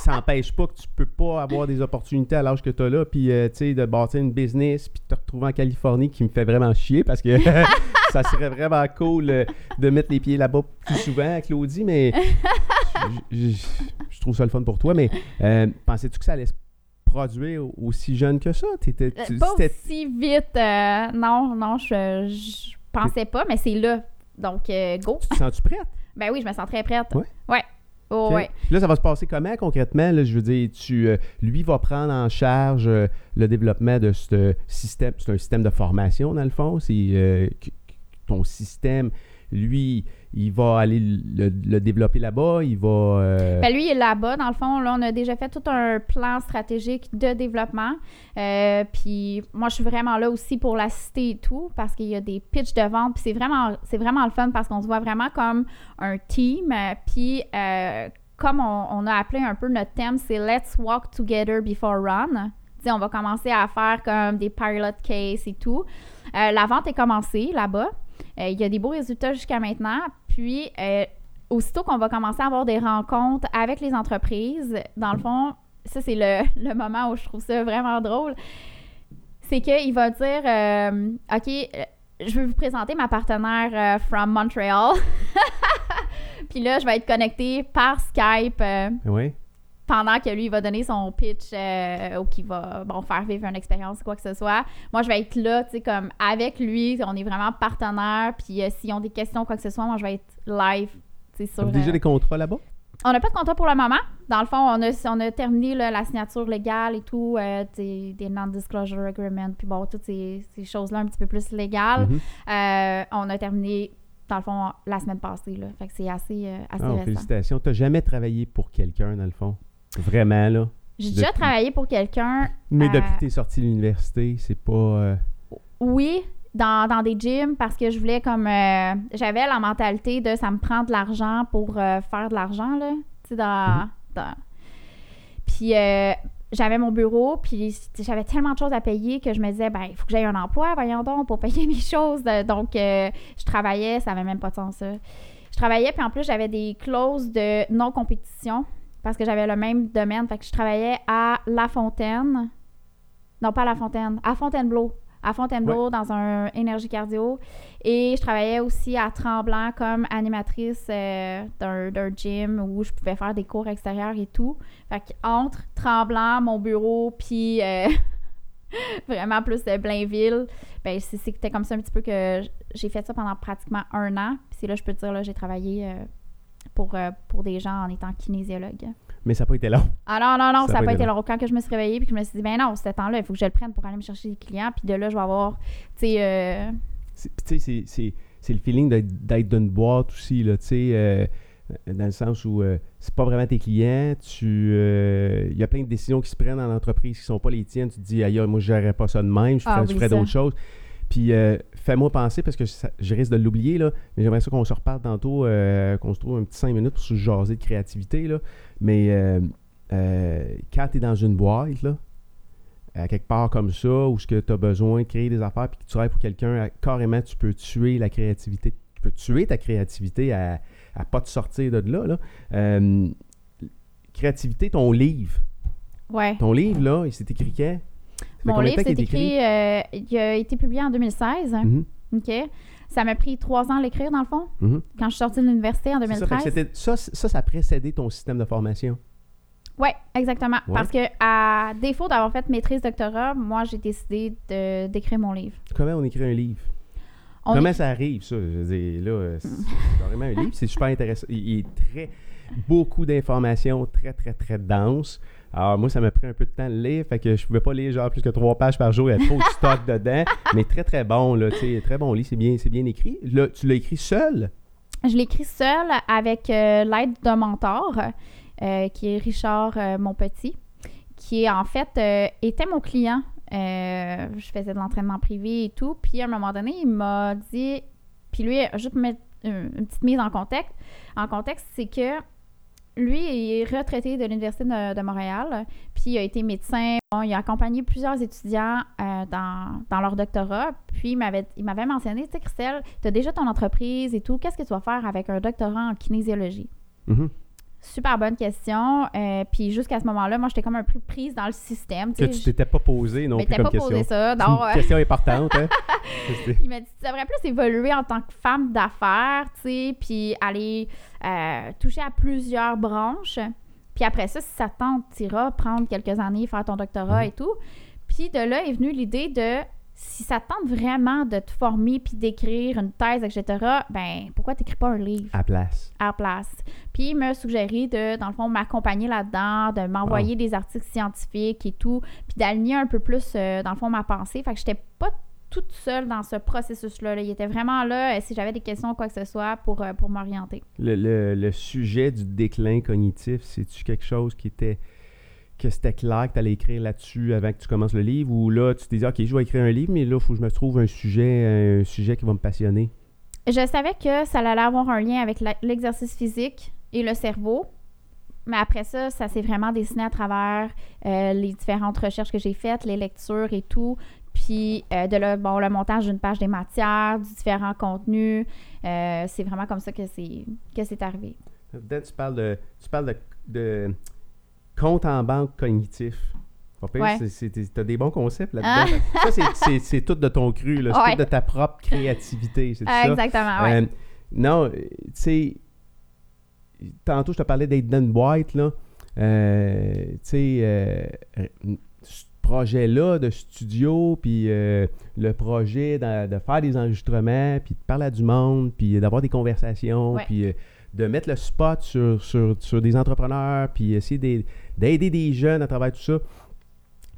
ça n'empêche pas que tu peux pas avoir des opportunités à l'âge que tu as là, puis, euh, tu sais, de bâtir une business, puis de te retrouver en Californie, qui me fait vraiment chier, parce que (laughs) ça serait vraiment cool euh, de mettre les pieds là-bas plus souvent, Claudie, mais (laughs) je, trouve ça le fun pour toi, mais euh, pensais-tu que ça allait se produire aussi jeune que ça? T'étais- tu- pas aussi vite. non, non, je, je pensais pas, mais c'est là. Donc, go. Tu te sens-tu prête? Ben oui, je me sens très prête. Ouais? Ouais. Oh, ouais. Là, ça va se passer comment concrètement? Là, je veux dire, tu, euh, lui va prendre en charge euh, le développement de ce système. C'est un système de formation, dans le fond. C'est euh, ton système, lui, il va aller le, développer là-bas. Il va. euh, Ben lui, il est là-bas. Dans le fond, là, on a déjà fait tout un plan stratégique de développement. Euh, puis moi, je suis vraiment là aussi pour l'assister et tout, parce qu'il y a des pitchs de vente. Puis c'est vraiment, vraiment le fun parce qu'on se voit vraiment comme un team. Puis euh, comme on, a appelé un peu notre thème, c'est Let's Walk Together Before Run. On va commencer à faire comme des pilot cases et tout. La vente est commencée là-bas. Euh, il y a des beaux résultats jusqu'à maintenant. Puis, euh, aussitôt qu'on va commencer à avoir des rencontres avec les entreprises, dans le fond, ça, c'est le, (laughs) le moment où je trouve ça vraiment drôle. C'est qu'il va dire euh, OK, je vais vous présenter ma partenaire from Montreal. (laughs) Puis là, je vais être connectée par Skype. Oui. Pendant que lui il va donner son pitch euh, ou qu'il va bon, faire vivre une expérience quoi que ce soit. Moi, je vais être là, tu sais, comme avec lui. On est vraiment partenaires. Puis euh, s'ils ont des questions, quoi que ce soit, moi, je vais être live, tu sais, sur... Déjà euh, des contrats là-bas? On n'a pas de contrat pour le moment. Dans le fond, on a, on a terminé là, la signature légale et tout, euh, des, des non-disclosure agreements, puis bon, toutes ces, ces choses-là un petit peu plus légales. Mhm. On a terminé, dans le fond, la semaine passée. Là. Fait que c'est assez, euh, assez Ah, récent. félicitations. T'as jamais travaillé pour quelqu'un, dans le fond? Vraiment, là? J'ai déjà Depuis- travaillé pour quelqu'un. Mais Euh, depuis que t'es sorti de l'université, c'est pas... euh, Oui, dans, dans des gyms parce que je voulais comme. euh, J'avais la mentalité de ça me prend de l'argent pour faire de l'argent, là. Tu sais, dans. dans- Puis j'avais mon bureau, puis j'avais tellement de choses à payer que je me disais, ben, il faut que j'aie un emploi, voyons donc, pour payer (laughs) mes choses. Donc, euh, je travaillais, ça avait même pas de sens, ça. Je travaillais, puis en plus, j'avais des clauses de non-compétition parce que j'avais le même domaine. Fait que je travaillais à La Fontaine. Non, pas à La Fontaine, à Fontainebleau. À Fontainebleau, dans un énergie cardio. Et je travaillais aussi à Tremblant comme animatrice euh, d'un gym où je pouvais faire des cours extérieurs et tout. Fait que entre Tremblant, mon bureau, puis euh, (laughs) vraiment plus de Blainville, ben c'était comme ça un petit peu que j'ai fait ça pendant pratiquement un an. Puis c'est là, je peux te dire, là, j'ai travaillé euh, pour, euh, pour des gens en étant kinésiologue. Mais ça n'a pas été long. Ah non, non, non, ça n'a pas pas été long. Quand que je me suis réveillée, puis que je me suis dit, ben non, ce temps-là, il faut que je le prenne pour aller me chercher des clients, puis de là, je vais avoir, tu sais, euh, tu sais, c'est- le feeling d'être d'être d'une boîte aussi, là, tu sais, euh, dans le sens où c'est pas vraiment tes clients, tu... Il y a plein de décisions qui se prennent dans l'entreprise qui sont pas les tiennes, tu te dis, aïe, moi, je gérerais pas ça de même, je Ah, ferais, d'autres choses. Puis euh, fais-moi penser, parce que ça- je risque de l'oublier, là, mais j'aimerais ça qu'on se reparle tantôt, euh, qu'on se trouve un petit cinq minutes pour se jaser de créativité, là. Mais euh, quand tu es dans une boîte, là, à quelque part comme ça, où ce que tu as besoin de créer des affaires, puis que tu travailles pour quelqu'un, carrément, tu peux tuer la créativité. Tu peux tuer ta créativité à, à pas te sortir de là. là. Créativité, ton livre. ouais. Ton livre, là, il s'est écrit quand? Mon livre, c'est écrit, euh, il a été publié en 2016. Mhm, OK. Ça m'a pris trois ans à l'écrire, dans le fond, mhm. quand je suis sortie de l'université en C'est ça, fait que 2013. c'était- ça, ça, ça a précédé ton système de formation. Oui, exactement. Ouais. Parce que, à défaut d'avoir fait maîtrise doctorat, moi, j'ai décidé de- d'écrire mon livre. Comment on écrit un livre? On Comment est- ça arrive, ça? Je veux dire, là, (laughs) c'est carrément un livre, c'est super intéressant. Il il est très... Beaucoup d'informations, très, très, très denses. Alors, moi, ça m'a pris un peu de temps de lire, fait que je pouvais pas lire genre plus que trois pages par jour, il y a trop de stock (laughs) dedans, mais très, très bon, là, tu sais, très bon livre, c'est bien, c'est bien écrit. Là, tu l'as écrit seul? Je l'ai écrit seule avec euh, l'aide d'un mentor, euh, qui est Richard euh, Monpetit, qui est en fait euh, était mon client. Je faisais de l'entraînement privé et tout. Puis à un moment donné, il m'a dit, puis lui, juste pour mettre une, une petite mise en contexte, en contexte, c'est que lui est retraité de l'Université de, Montréal, puis il a été médecin. Il a accompagné plusieurs étudiants euh, dans, leur doctorat. Puis il m'avait, mentionné, tu sais, Christelle, tu as déjà ton entreprise et tout. Qu'est-ce que tu vas faire avec un doctorat en kinésiologie? Mhm. Super bonne question. Euh, puis jusqu'à ce moment-là, moi, j'étais comme un peu prise dans le système. Que tu t'étais pas posé non plus comme pas question. posé ça. Une euh, question importante, hein? (laughs) Il m'a dit, tu devrais plus évoluer en tant que femme d'affaires, tu sais, puis aller euh, toucher à plusieurs branches. Puis après ça, si ça te tente, prendre quelques années, faire ton doctorat Mhm. et tout. Puis de là est venue l'idée de, si ça te tente vraiment de te former puis d'écrire une thèse, etc., ben pourquoi t'écris pas un livre? À place. à la place. Puis il m'a suggéré de, dans le fond, m'accompagner là-dedans, de m'envoyer des articles scientifiques et tout, puis d'aligner un peu plus, euh, dans le fond, ma pensée. Fait que j'étais pas toute seule dans ce processus-là. là. Il était vraiment là, euh, si j'avais des questions ou quoi que ce soit, pour, euh, pour m'orienter. Le, le- le sujet du déclin cognitif, c'est-tu quelque chose qui était que c'était clair que tu allais écrire là-dessus avant que tu commences le livre ou là tu te disais OK, je vais écrire un livre mais là il faut que je me trouve un sujet un sujet qui va me passionner? Je savais que ça allait avoir un lien avec l'exercice physique et le cerveau. Mais après ça, ça s'est vraiment dessiné à travers euh, les différentes recherches que j'ai faites, les lectures et tout. Puis euh, de là, bon, le montage d'une page des matières, du différents contenus. euh, c'est vraiment comme ça que c'est que c'est arrivé. Là, tu parles de tu parles de, de compte en banque cognitif. Ouais. t'as des bons concepts là-dedans. Ça, c'est- tout de ton cru. C'est tout de ta propre créativité, c'est Ah, ça? exactement, ouais. Euh, non, euh, tu sais, tantôt je te parlais d'être dans boîte, là. Euh, tu sais, euh, ce projet-là de studio, puis le projet de, de faire des enregistrements, puis de parler à du monde, puis d'avoir des conversations, puis de mettre le spot sur, sur, sur des entrepreneurs, puis essayer d'aider- des jeunes à travers tout ça.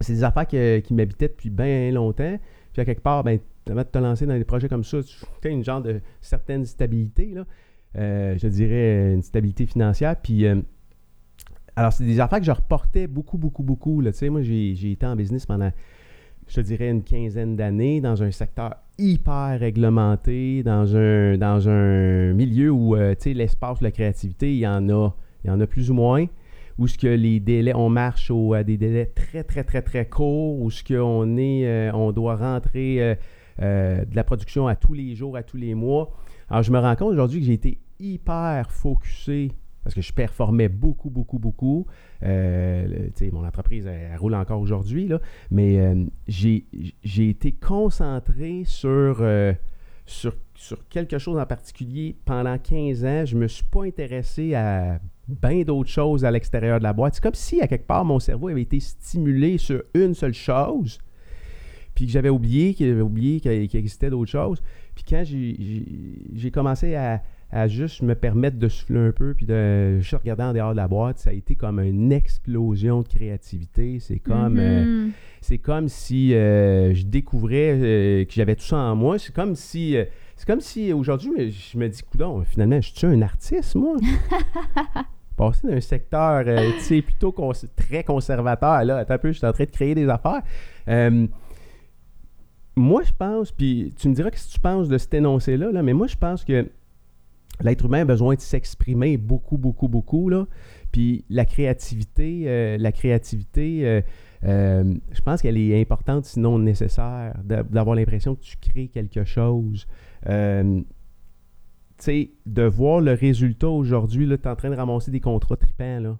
C'est des affaires qui m'habitaient depuis bien longtemps. Puis à quelque part, ben, de te lancer dans des projets comme ça, tu as une genre de certaine stabilité, là. Euh, je dirais une stabilité financière. Puis, euh, alors, c'est des affaires que je reportais beaucoup, beaucoup, beaucoup. Là. Tu sais, moi, j'ai été en business pendant, je te dirais, une quinzaine d'années dans un secteur hyper réglementé, dans un, milieu où, euh, l'espace, la créativité, il y en a, plus ou moins. Où ce que les délais, on marche à des délais très, très, très, très courts, où ce qu'on est, euh, on doit rentrer euh, de la production à tous les jours, à tous les mois. Alors, je me rends compte aujourd'hui que j'ai été hyper focusé parce que je performais beaucoup, beaucoup, beaucoup. Euh, mon entreprise, elle, roule encore aujourd'hui, mais euh, j'ai été concentré sur, euh, sur, sur quelque chose en particulier pendant 15 ans. Je ne me suis pas intéressé à bien d'autres choses à l'extérieur de la boîte. C'est comme si, à quelque part, mon cerveau avait été stimulé sur une seule chose, puis que j'avais oublié qu'il oublié qu'il existait d'autres choses. Puis quand j'ai commencé à, à juste me permettre de souffler un peu, puis de juste regarder en dehors de la boîte, ça a été comme une explosion de créativité. C'est comme, euh, Mhm. c'est comme si euh, je découvrais euh, que j'avais tout ça en moi. C'est comme si, c'est comme si aujourd'hui, je me dis, coudon, finalement, je suis un artiste, moi. (laughs) Passer d'un secteur, tu sais, plutôt cons- très conservateur, là, attends un peu, je suis en train de créer des affaires. Moi, je pense, puis tu me diras que si tu penses de cet énoncé-là, là, mais moi, je pense que l'être humain a besoin de s'exprimer beaucoup, beaucoup, beaucoup, là. Puis la créativité, euh, la créativité, euh, euh, je pense qu'elle est importante, sinon nécessaire, d'a- d'avoir l'impression que tu crées quelque chose. Tu sais, de voir le résultat aujourd'hui, tu es en train de ramasser des contrats tripants, là.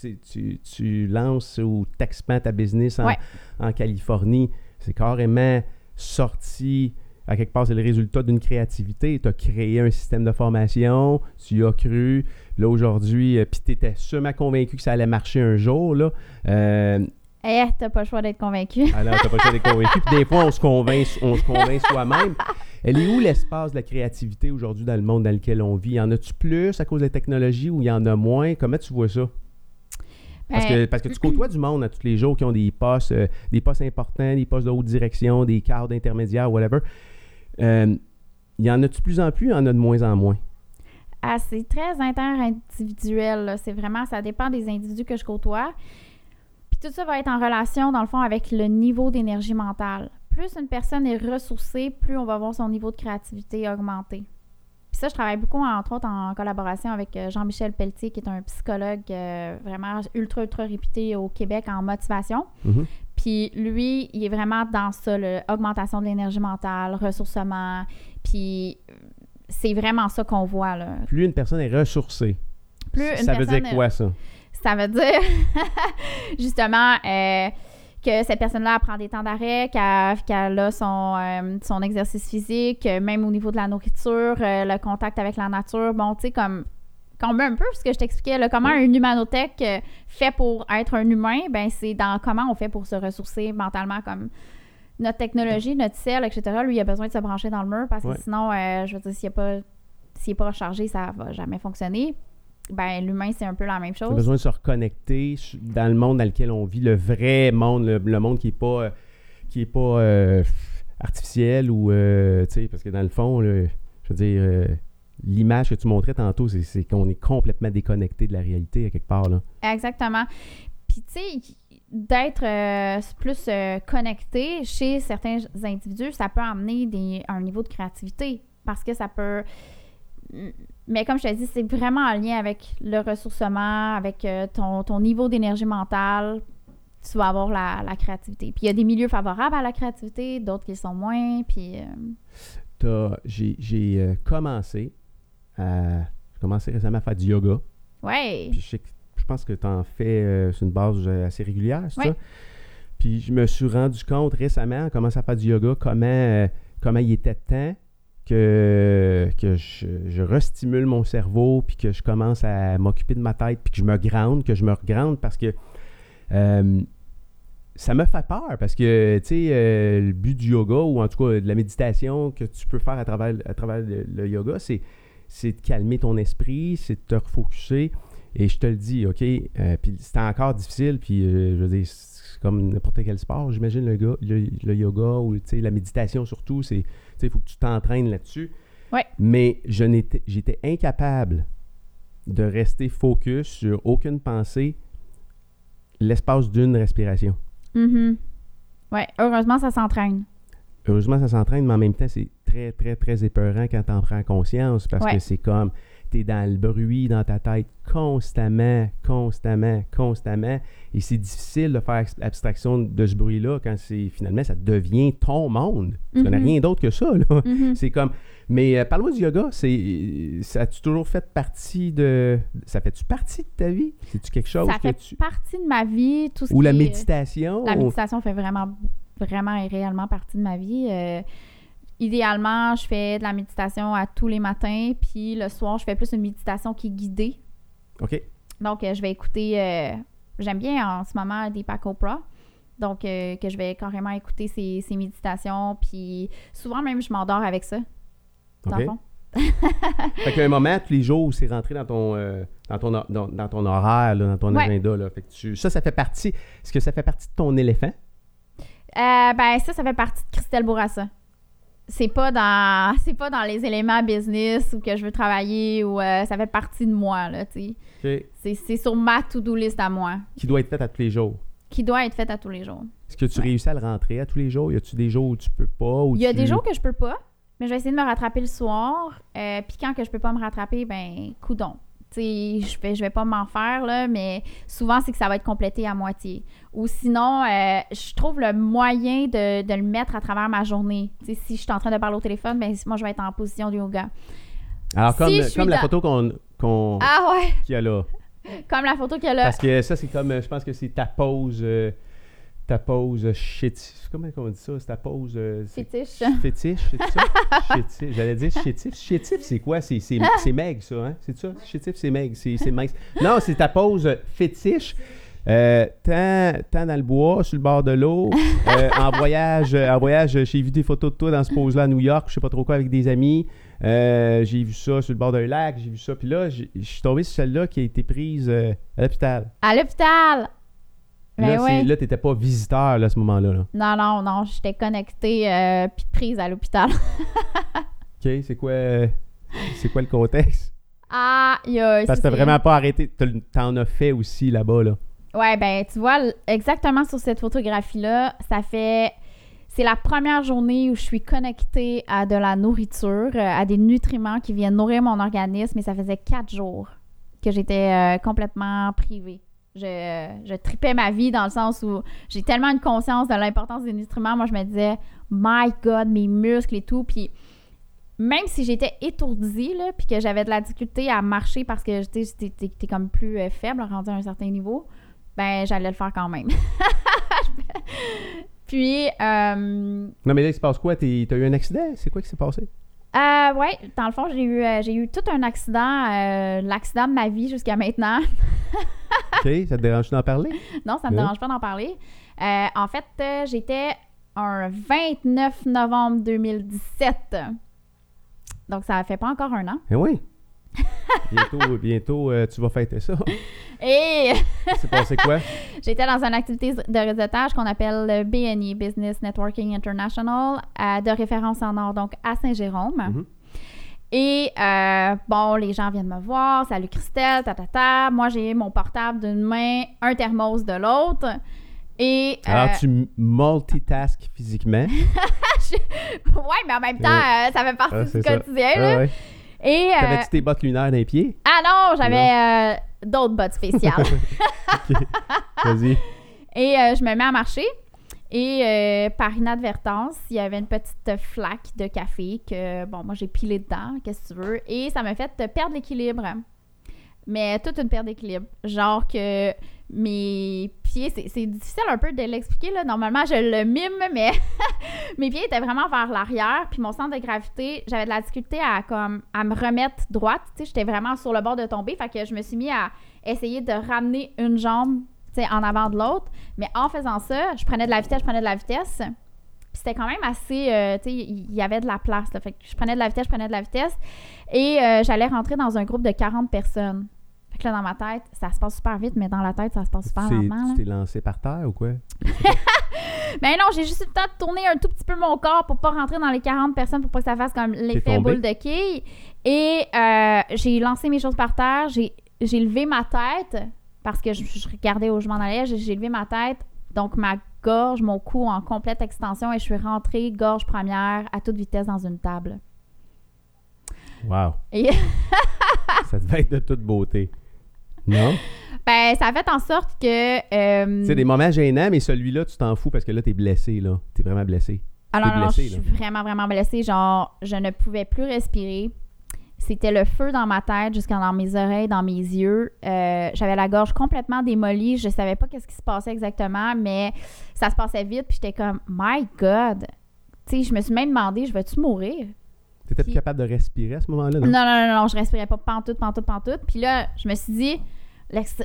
Tu, tu- tu lances ou t'expands ta business en, Ouais. en Californie. C'est carrément sorti, à quelque part, c'est le résultat d'une créativité. Tu as créé un système de formation, tu y as cru. Là, aujourd'hui, euh, puis tu étais sûrement convaincu que ça allait marcher un jour. Là. Euh, Eh, t'as pas le choix d'être convaincu. alors, t'as pas le choix d'être convaincu. Puis des fois, on se convainc, on se convainc soi-même. Elle est où l'espace de la créativité aujourd'hui dans le monde dans lequel on vit? Y en a-tu plus à cause des technologies ou y en a moins? Comment tu vois ça? Parce, Ben, que, parce que tu côtoies du monde à tous les jours qui ont des postes, euh, des postes importants, des postes de haute direction, des cadres intermédiaires, whatever. Euh, Il y en a-tu de plus en plus? Il y en a de moins en moins? Ah, c'est très inter-individuel. C'est vraiment, ça dépend des individus que je côtoie. Puis tout ça va être en relation, dans le fond, avec le niveau d'énergie mentale. Plus une personne est ressourcée, plus on va voir son niveau de créativité augmenter. Puis ça, je travaille beaucoup, entre autres, en collaboration avec euh, Jean-Michel Pelletier, qui est un psychologue euh, vraiment ultra, ultra réputé au Québec en motivation. Mhm. Puis lui, il est vraiment dans ça, le, augmentation de l'énergie mentale, ressourcement. Puis c'est vraiment ça qu'on voit, là. Plus une personne est ressourcée. Plus une ça veut dire quoi, ça? Ça veut dire, (laughs) justement, euh, que cette personne-là prend des temps d'arrêt, qu'elle a son, euh, son exercice physique, même au niveau de la nourriture, euh, le contact avec la nature. Bon, tu sais, comme, comme un peu ce que je t'expliquais, là, comment un humanothèque euh, fait pour être un humain, ben c'est dans comment on fait pour se ressourcer mentalement, comme notre technologie, notre ciel, etc. Lui, il a besoin de se brancher dans le mur parce que sinon, euh, je veux dire, s'il n'est pas, s'il est pas rechargé, ça va jamais fonctionner. Ben, l'humain, c'est un peu la même On a chose. besoin de se reconnecter dans le monde dans lequel on vit, le vrai monde, le, le monde qui n'est pas, qui est pas euh, artificiel ou, euh, tu sais, parce que dans le fond, là, je veux dire, l'image que tu montrais tantôt, c'est, qu'on est complètement déconnecté de la réalité à quelque part. Là. Exactement. Puis, tu sais, d'être euh, plus euh, connecté chez certains individus, ça peut amener des, un niveau de créativité parce que ça peut. Mais comme je te dis, c'est vraiment en lien avec le ressourcement, avec euh, ton, ton niveau d'énergie mentale. Tu vas avoir la, la créativité. Puis il y a des milieux favorables à la créativité, d'autres qui sont moins. Puis. J'ai, commencé à. J'ai commencé récemment à faire du yoga. ouais. Puis je, sais que- je pense que tu en fais euh, sur une base euh, assez régulière, c'est Ouais. ça? Puis je me suis rendu compte récemment, en commençant à faire du yoga, comment, euh, comment il était temps que, que je, je restimule mon cerveau, puis que je commence à m'occuper de ma tête, puis que je me grande, que je me regrande parce que euh, ça me fait peur parce que, tu sais, euh, le but du yoga, ou en tout cas de la méditation que tu peux faire à travers, à travers le, le yoga, c'est c'est de calmer ton esprit, c'est de te refocuser. Et je te le dis, OK? euh, puis c'était encore difficile, puis euh, je veux dire, c'est comme n'importe quel sport, j'imagine, le, gars- le, le yoga ou la méditation surtout, c'est, il faut que tu t'entraînes là-dessus. Ouais. Mais je n'étais, j'étais incapable de rester focus sur aucune pensée l'espace d'une respiration. Mhm. Ouais, heureusement, ça s'entraîne. Heureusement, ça s'entraîne, mais en même temps, c'est très, très, très épeurant quand tu en prends conscience parce Ouais. que c'est comme, tu es dans le bruit dans ta tête constamment, constamment, constamment. Et c'est difficile de faire abstraction de ce bruit-là quand c'est finalement, ça devient ton monde. Tu connais Mhm. rien d'autre que ça. Mhm. C'est comme. Mais euh, parle-moi du yoga, c'est. Ça a-tu toujours fait partie de. Ça fait-tu partie de ta vie? C'est-tu quelque chose Ça que fait tu. partie de ma vie. Tout ce Ou qui la est- méditation? La méditation fait vraiment, vraiment et réellement partie de ma vie. Euh, idéalement, je fais de la méditation à tous les matins, puis le soir, je fais plus une méditation qui est guidée. OK. Donc, euh, je vais écouter. euh, J'aime bien en ce moment Deepak Oprah. Donc, euh, que je vais carrément écouter ses, ses méditations. Puis, souvent même, je m'endors avec ça. Dans OK. le fond. (laughs) Fait qu'à un moment, tous les jours où c'est rentré dans ton, euh, dans ton, dans, dans ton horaire, là, dans ton Ouais. agenda, là, fait que tu, ça, ça fait partie. Est-ce que ça fait partie de ton éléphant? Euh, ben, ça, ça fait partie de Christelle Bourassa. C'est pas dans (laughs) c'est pas dans les éléments business ou que je veux travailler ou euh, ça fait partie de moi, là, tu. C'est, sur ma to-do list à moi, Qui doit être fait à tous les jours. qui doit être faite à tous les jours. Est-ce que tu Ouais. réussis à le rentrer à tous les jours? Y a-tu des jours où tu peux pas? Il y a tu- des jours que je peux pas, mais je vais essayer de me rattraper le soir. Euh, Puis quand que je peux pas me rattraper, ben, coudon. Je vais, je vais pas m'en faire, là, mais souvent, c'est que ça va être complété à moitié. Ou sinon, euh, je trouve le moyen de, de le mettre à travers ma journée. Si je suis en train de parler au téléphone, ben, moi, je vais être en position de yoga. Alors, comme, comme la dans- photo qu'on, qu'on, Ah ouais! qu'il y a là. Comme la photo qu'il y a là. Parce que ça, c'est comme, euh, je pense que c'est ta pose, euh, ta pose chétif. Comment on dit ça? C'est ta pose... euh, Fétiche. Fétiche, c'est ça? (laughs) J'allais dire chétif. Chétif, c'est quoi? C'est, c'est, ça, hein? C'est ça? Chétif, c'est maigre. C'est, c'est mince. Non, c'est ta pose fétiche. Euh, tant, tant dans le bois, sur le bord de l'eau, (laughs) euh, en voyage, euh, en voyage, j'ai vu des photos de toi dans ce pose-là à New York, je sais pas trop quoi, avec des amis. Euh, j'ai vu ça sur le bord d'un lac, j'ai vu ça. Puis là, je suis tombé sur celle-là qui a été prise euh, à l'hôpital. À l'hôpital! Ben Là, c'est- ouais. là, t'étais pas visiteur là, à ce moment-là. là. Non, non, non, j'étais connectée euh, puis prise à l'hôpital. (laughs) OK, c'est quoi, euh, c'est quoi le contexte? Ah, il y a... Parce que ça, t'as vraiment pas arrêté. T'en as fait aussi là-bas, là. Ouais, ben, tu vois, exactement sur cette photographie-là, ça fait. C'est la première journée où je suis connectée à de la nourriture, euh, à des nutriments qui viennent nourrir mon organisme, et ça faisait quatre jours que j'étais euh, complètement privée. Je, tripais ma vie dans le sens où j'ai tellement une conscience de l'importance des nutriments. Moi, je me disais, my God, mes muscles et tout. Puis même si j'étais étourdie, là, puis que j'avais de la difficulté à marcher parce que t'es comme plus euh, faible, rendu à un certain niveau, ben j'allais le faire quand même. (laughs) puis, euh, Non, mais là, il se passe quoi? T'as eu un accident? C'est quoi qui s'est passé? Euh, ouais, dans le fond, j'ai eu, euh, j'ai eu tout un accident, euh, l'accident de ma vie jusqu'à maintenant. (laughs) OK, ça te dérange d'en parler? non, ça me Ouais. dérange pas d'en parler. Euh, en fait, j'étais un 29 novembre 2017. Donc, ça fait pas encore un an. Eh oui. (laughs) Bientôt, bientôt euh, tu vas fêter ça. Et C'est passé quoi? (laughs) J'étais dans une activité de réseautage qu'on appelle le BNI, Business Networking International, de référence en or, donc à Saint-Jérôme. Mhm. Et euh, bon, les gens viennent me voir, salut Christelle, ta ta ta. Moi, j'ai mon portable d'une main, un thermos de l'autre. Et euh, Alors, tu multitask physiquement? (laughs) ouais, mais en même temps, euh, ça fait partie Ah, du quotidien. Ah là. ouais. Et euh, T'avais-tu tes bottes lunaires dans les pieds? ah non, j'avais euh, d'autres bottes spéciales. (laughs) Vas-y. Et euh, je me mets à marcher. Et euh, par inadvertance, il y avait une petite flaque de café que, bon, moi, j'ai pilé dedans, qu'est-ce que tu veux. Et ça m'a fait perdre l'équilibre. Mais toute une perte d'équilibre. Genre que mes pieds, c'est c'est difficile un peu de l'expliquer, là. Normalement, je le mime, mais (laughs) mes pieds étaient vraiment vers l'arrière. Puis mon centre de gravité, j'avais de la difficulté à, comme, à me remettre droite. Tu sais, j'étais vraiment sur le bord de tomber. Fait que je me suis mis à essayer de ramener une jambe tu sais, en avant de l'autre. Mais en faisant ça, je prenais de la vitesse, je prenais de la vitesse. Puis c'était quand même assez, euh, tu sais, il y avait de la place. Là. Fait que je prenais de la vitesse, je prenais de la vitesse. Et euh, j'allais rentrer dans un groupe de 40 personnes. Fait que là, dans ma tête, ça se passe super vite, mais dans la tête, ça se passe super lentement. tu t'es lancé par terre ou quoi? (laughs) Ben non, j'ai juste eu le temps de tourner un tout petit peu mon corps pour pas rentrer dans les 40 personnes pour pas que ça fasse comme l'effet boule de quille. Et euh, j'ai lancé mes choses par terre, j'ai levé ma tête parce que je, je regardais où je m'en allais, j'ai j'ai levé ma tête. Donc ma gorge, mon cou en complète extension et je suis rentrée gorge première à toute vitesse dans une table. Wow. Et (laughs) ça devait être de toute beauté. Non? ben ça a fait en sorte que euh, C'est des moments gênants, mais celui-là, tu t'en fous parce que là, t'es blessé, là. T'es vraiment blessé. Ah non, non, blessée, je suis vraiment, vraiment blessée. Genre, je ne pouvais plus respirer. C'était le feu dans ma tête, jusqu'à dans mes oreilles, dans mes yeux. Euh, J'avais la gorge complètement démolie. Je savais pas qu'est-ce qui se passait exactement, mais ça se passait vite. Puis j'étais comme, My God! Tu sais, je me suis même demandé, je vais-tu mourir? T'étais plus capable de respirer à ce moment-là, Non, non? non, non, non, je respirais pas pantoute, pantoute, pantoute. Puis là, je me suis dit,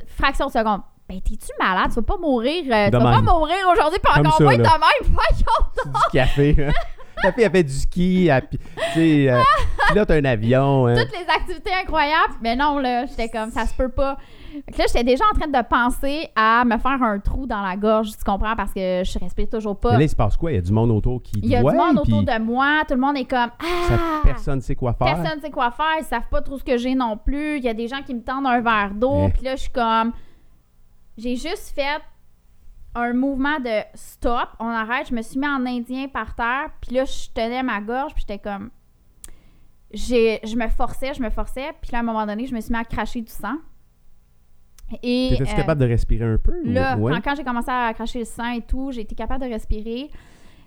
fraction de seconde, ben t'es-tu malade? Tu vas pas mourir, euh, tu vas pas mourir aujourd'hui, puis encore moins de même. Voyons! C'est du café. hein? (laughs) La fille, elle fait du ski. elle- tu sais, euh, puis là, t'as un avion. hein. toutes les activités incroyables. Mais non, là, j'étais comme, ça se peut pas. Fait que là, j'étais déjà en train de penser à me faire un trou dans la gorge, tu comprends, parce que je respire toujours pas. Mais là, il se passe quoi? Il y a du monde autour qui te Il y a voit, du monde autour puis de moi, tout le monde est comme, ça- ah! personne ne sait quoi faire. Personne ne sait quoi faire, ils savent pas trop ce que j'ai non plus. Il y a des gens qui me tendent un verre d'eau, Eh. puis là, je suis comme. J'ai juste fait un mouvement de stop, on arrête. Je me suis mis en indien par terre, puis là, je tenais ma gorge, puis j'étais comme. Je me forçais, je me forçais, puis là, à un moment donné, je me suis mis à cracher du sang. Et. T'étais-tu euh, capable de respirer un peu? Là, ouais? quand, quand j'ai commencé à cracher le sang et tout, j'ai été capable de respirer.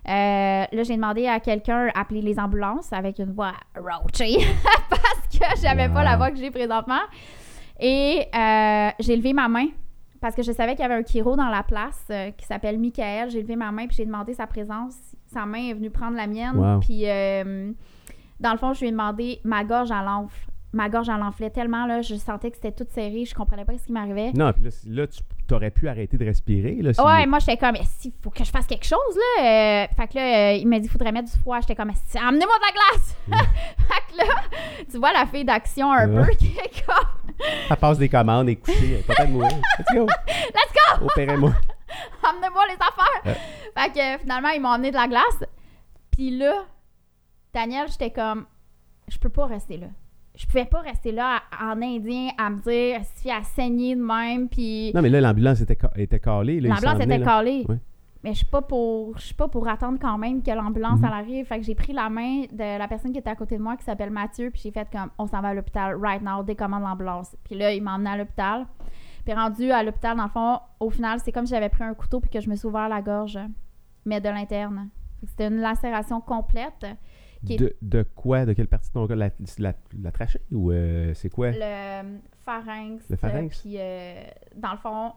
Euh, là, j'ai demandé à quelqu'un d'appeler les ambulances avec une voix roachée (laughs) parce que j'avais pas Wow. la voix que j'ai présentement. Et euh, j'ai levé ma main parce que je savais qu'il y avait un chiro dans la place euh, qui s'appelle Michael. J'ai levé ma main puis j'ai demandé sa présence. Sa main est venue prendre la mienne. Wow. Puis, euh, dans le fond, je lui ai demandé ma gorge à l'enfle. Ma gorge, elle enflait tellement, là, je sentais que c'était toute serrée, je comprenais pas ce qui m'arrivait. Non, puis là, là, tu t'aurais pu arrêter de respirer. Là, si- Ouais, moi, j'étais comme, s'il faut que je fasse quelque chose, là. euh, fait que là, il m'a dit, il faudrait mettre du froid. J'étais comme, amenez-moi de la glace. (laughs) fait que là, tu vois la fille d'action un peu qui est comme, (laughs) Elle passe des commandes, elle est couchée, elle mourir. Let's go! let's go, Opérez-moi. (laughs) amenez-moi les affaires. Fait que finalement, ils m'ont amené de la glace. Puis là, Daniel, j'étais comme, je peux pas rester là. Je pouvais pas rester là à- en indien à me dire, si à saigner de même, puis. Non, mais là, l'ambulance était, était calée. L'ambulance était là. calée. Mais je suis pas pour je suis pas pour attendre quand même que l'ambulance elle arrive. Fait que j'ai pris la main de la personne qui était à côté de moi qui s'appelle Mathieu puis j'ai fait comme on s'en va à l'hôpital right now, décommande l'ambulance. Puis là, il m'a emmené à l'hôpital. Puis rendu à l'hôpital dans le fond, au final, c'est comme si j'avais pris un couteau puis que je me suis ouvert la gorge mais de l'interne. C'était une lacération complète. qui est- De, de quoi? De quelle partie de ton corps? La, la, la trachée? Ou euh, c'est quoi? Le pharynx. Le pharynx? Puis euh, dans le fond,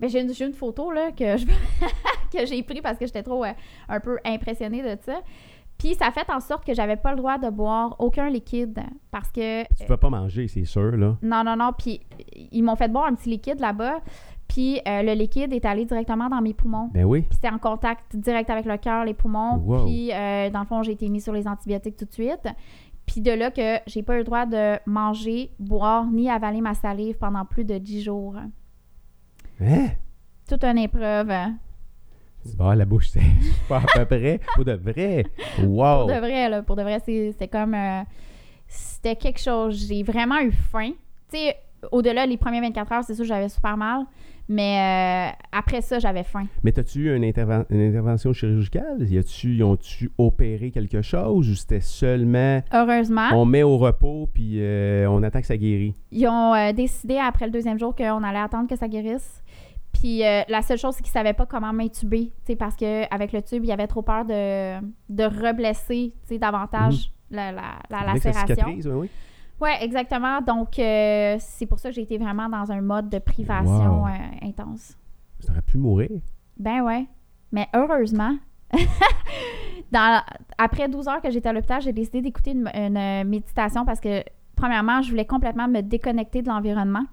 ben, j'ai une, une photo là, que, je- (laughs) que j'ai pris parce que j'étais trop euh, un peu impressionnée de ça. Puis ça a fait en sorte que j'avais pas le droit de boire aucun liquide parce que Tu peux pas manger, c'est sûr, là. non non non puis ils m'ont fait boire un petit liquide là-bas puis euh, le liquide est allé directement dans mes poumons. Ben oui. Puis c'était en contact direct avec le cœur, les poumons. Wow. Puis, euh, dans le fond, j'ai été mise sur les antibiotiques tout de suite. Puis de là que j'ai pas eu le droit de manger, boire, ni avaler ma salive pendant plus de 10 jours. Hein? Toute une épreuve. Tu vas la bouche sèche. (laughs) Pas à peu près. Pour de vrai. Wow. Pour de vrai, là. Pour de vrai, c'est c'est comme... euh, c'était quelque chose. J'ai vraiment eu faim. Tu sais, au-delà, les premières 24 heures, c'est sûr, j'avais super mal. Mais euh, après ça, j'avais faim. Mais t'as-tu eu une, interven- une intervention chirurgicale? Y a-tu, ils ont-tu opéré quelque chose ou c'était seulement Heureusement, on met au repos puis euh, on attend que ça guérit? Ils ont euh, décidé après le deuxième jour qu'on allait attendre que ça guérisse. Puis euh, la seule chose, c'est qu'ils savaient pas comment m'intuber, parce qu'avec le tube, il y avait trop peur de, de reblesser, davantage la, la, la lacération. oui, oui. Ouais, exactement. Donc, euh, c'est pour ça que j'ai été vraiment dans un mode de privation Wow. euh, intense. Ça aurait pu mourir. Ben ouais. Mais heureusement, (laughs) dans, après 12 heures que j'étais à l'hôpital, j'ai décidé d'écouter une, une, méditation parce que, premièrement, je voulais complètement me déconnecter de l'environnement.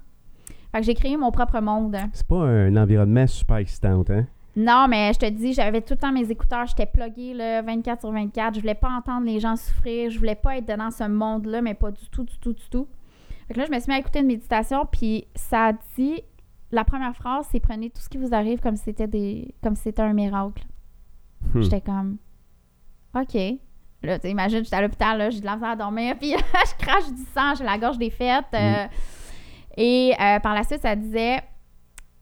Fait que j'ai créé mon propre monde. C'est pas un environnement super excitant, hein? Non, mais je te dis, j'avais tout le temps mes écouteurs, j'étais pluguée là, 24 sur 24. Je voulais pas entendre les gens souffrir, je voulais pas être dans ce monde-là, mais pas du tout, du tout, du tout. Fait que là, je me suis mis à écouter une méditation, puis ça a dit, la première phrase, c'est prenez tout ce qui vous arrive comme si c'était des, comme si c'était un miracle. Hmm. J'étais comme, ok. Là, tu imagines, j'étais à l'hôpital, là, j'ai de la misère à dormir, (laughs) puis je crache du sang, j'ai la gorge défaite. euh, et euh, par la suite, ça disait,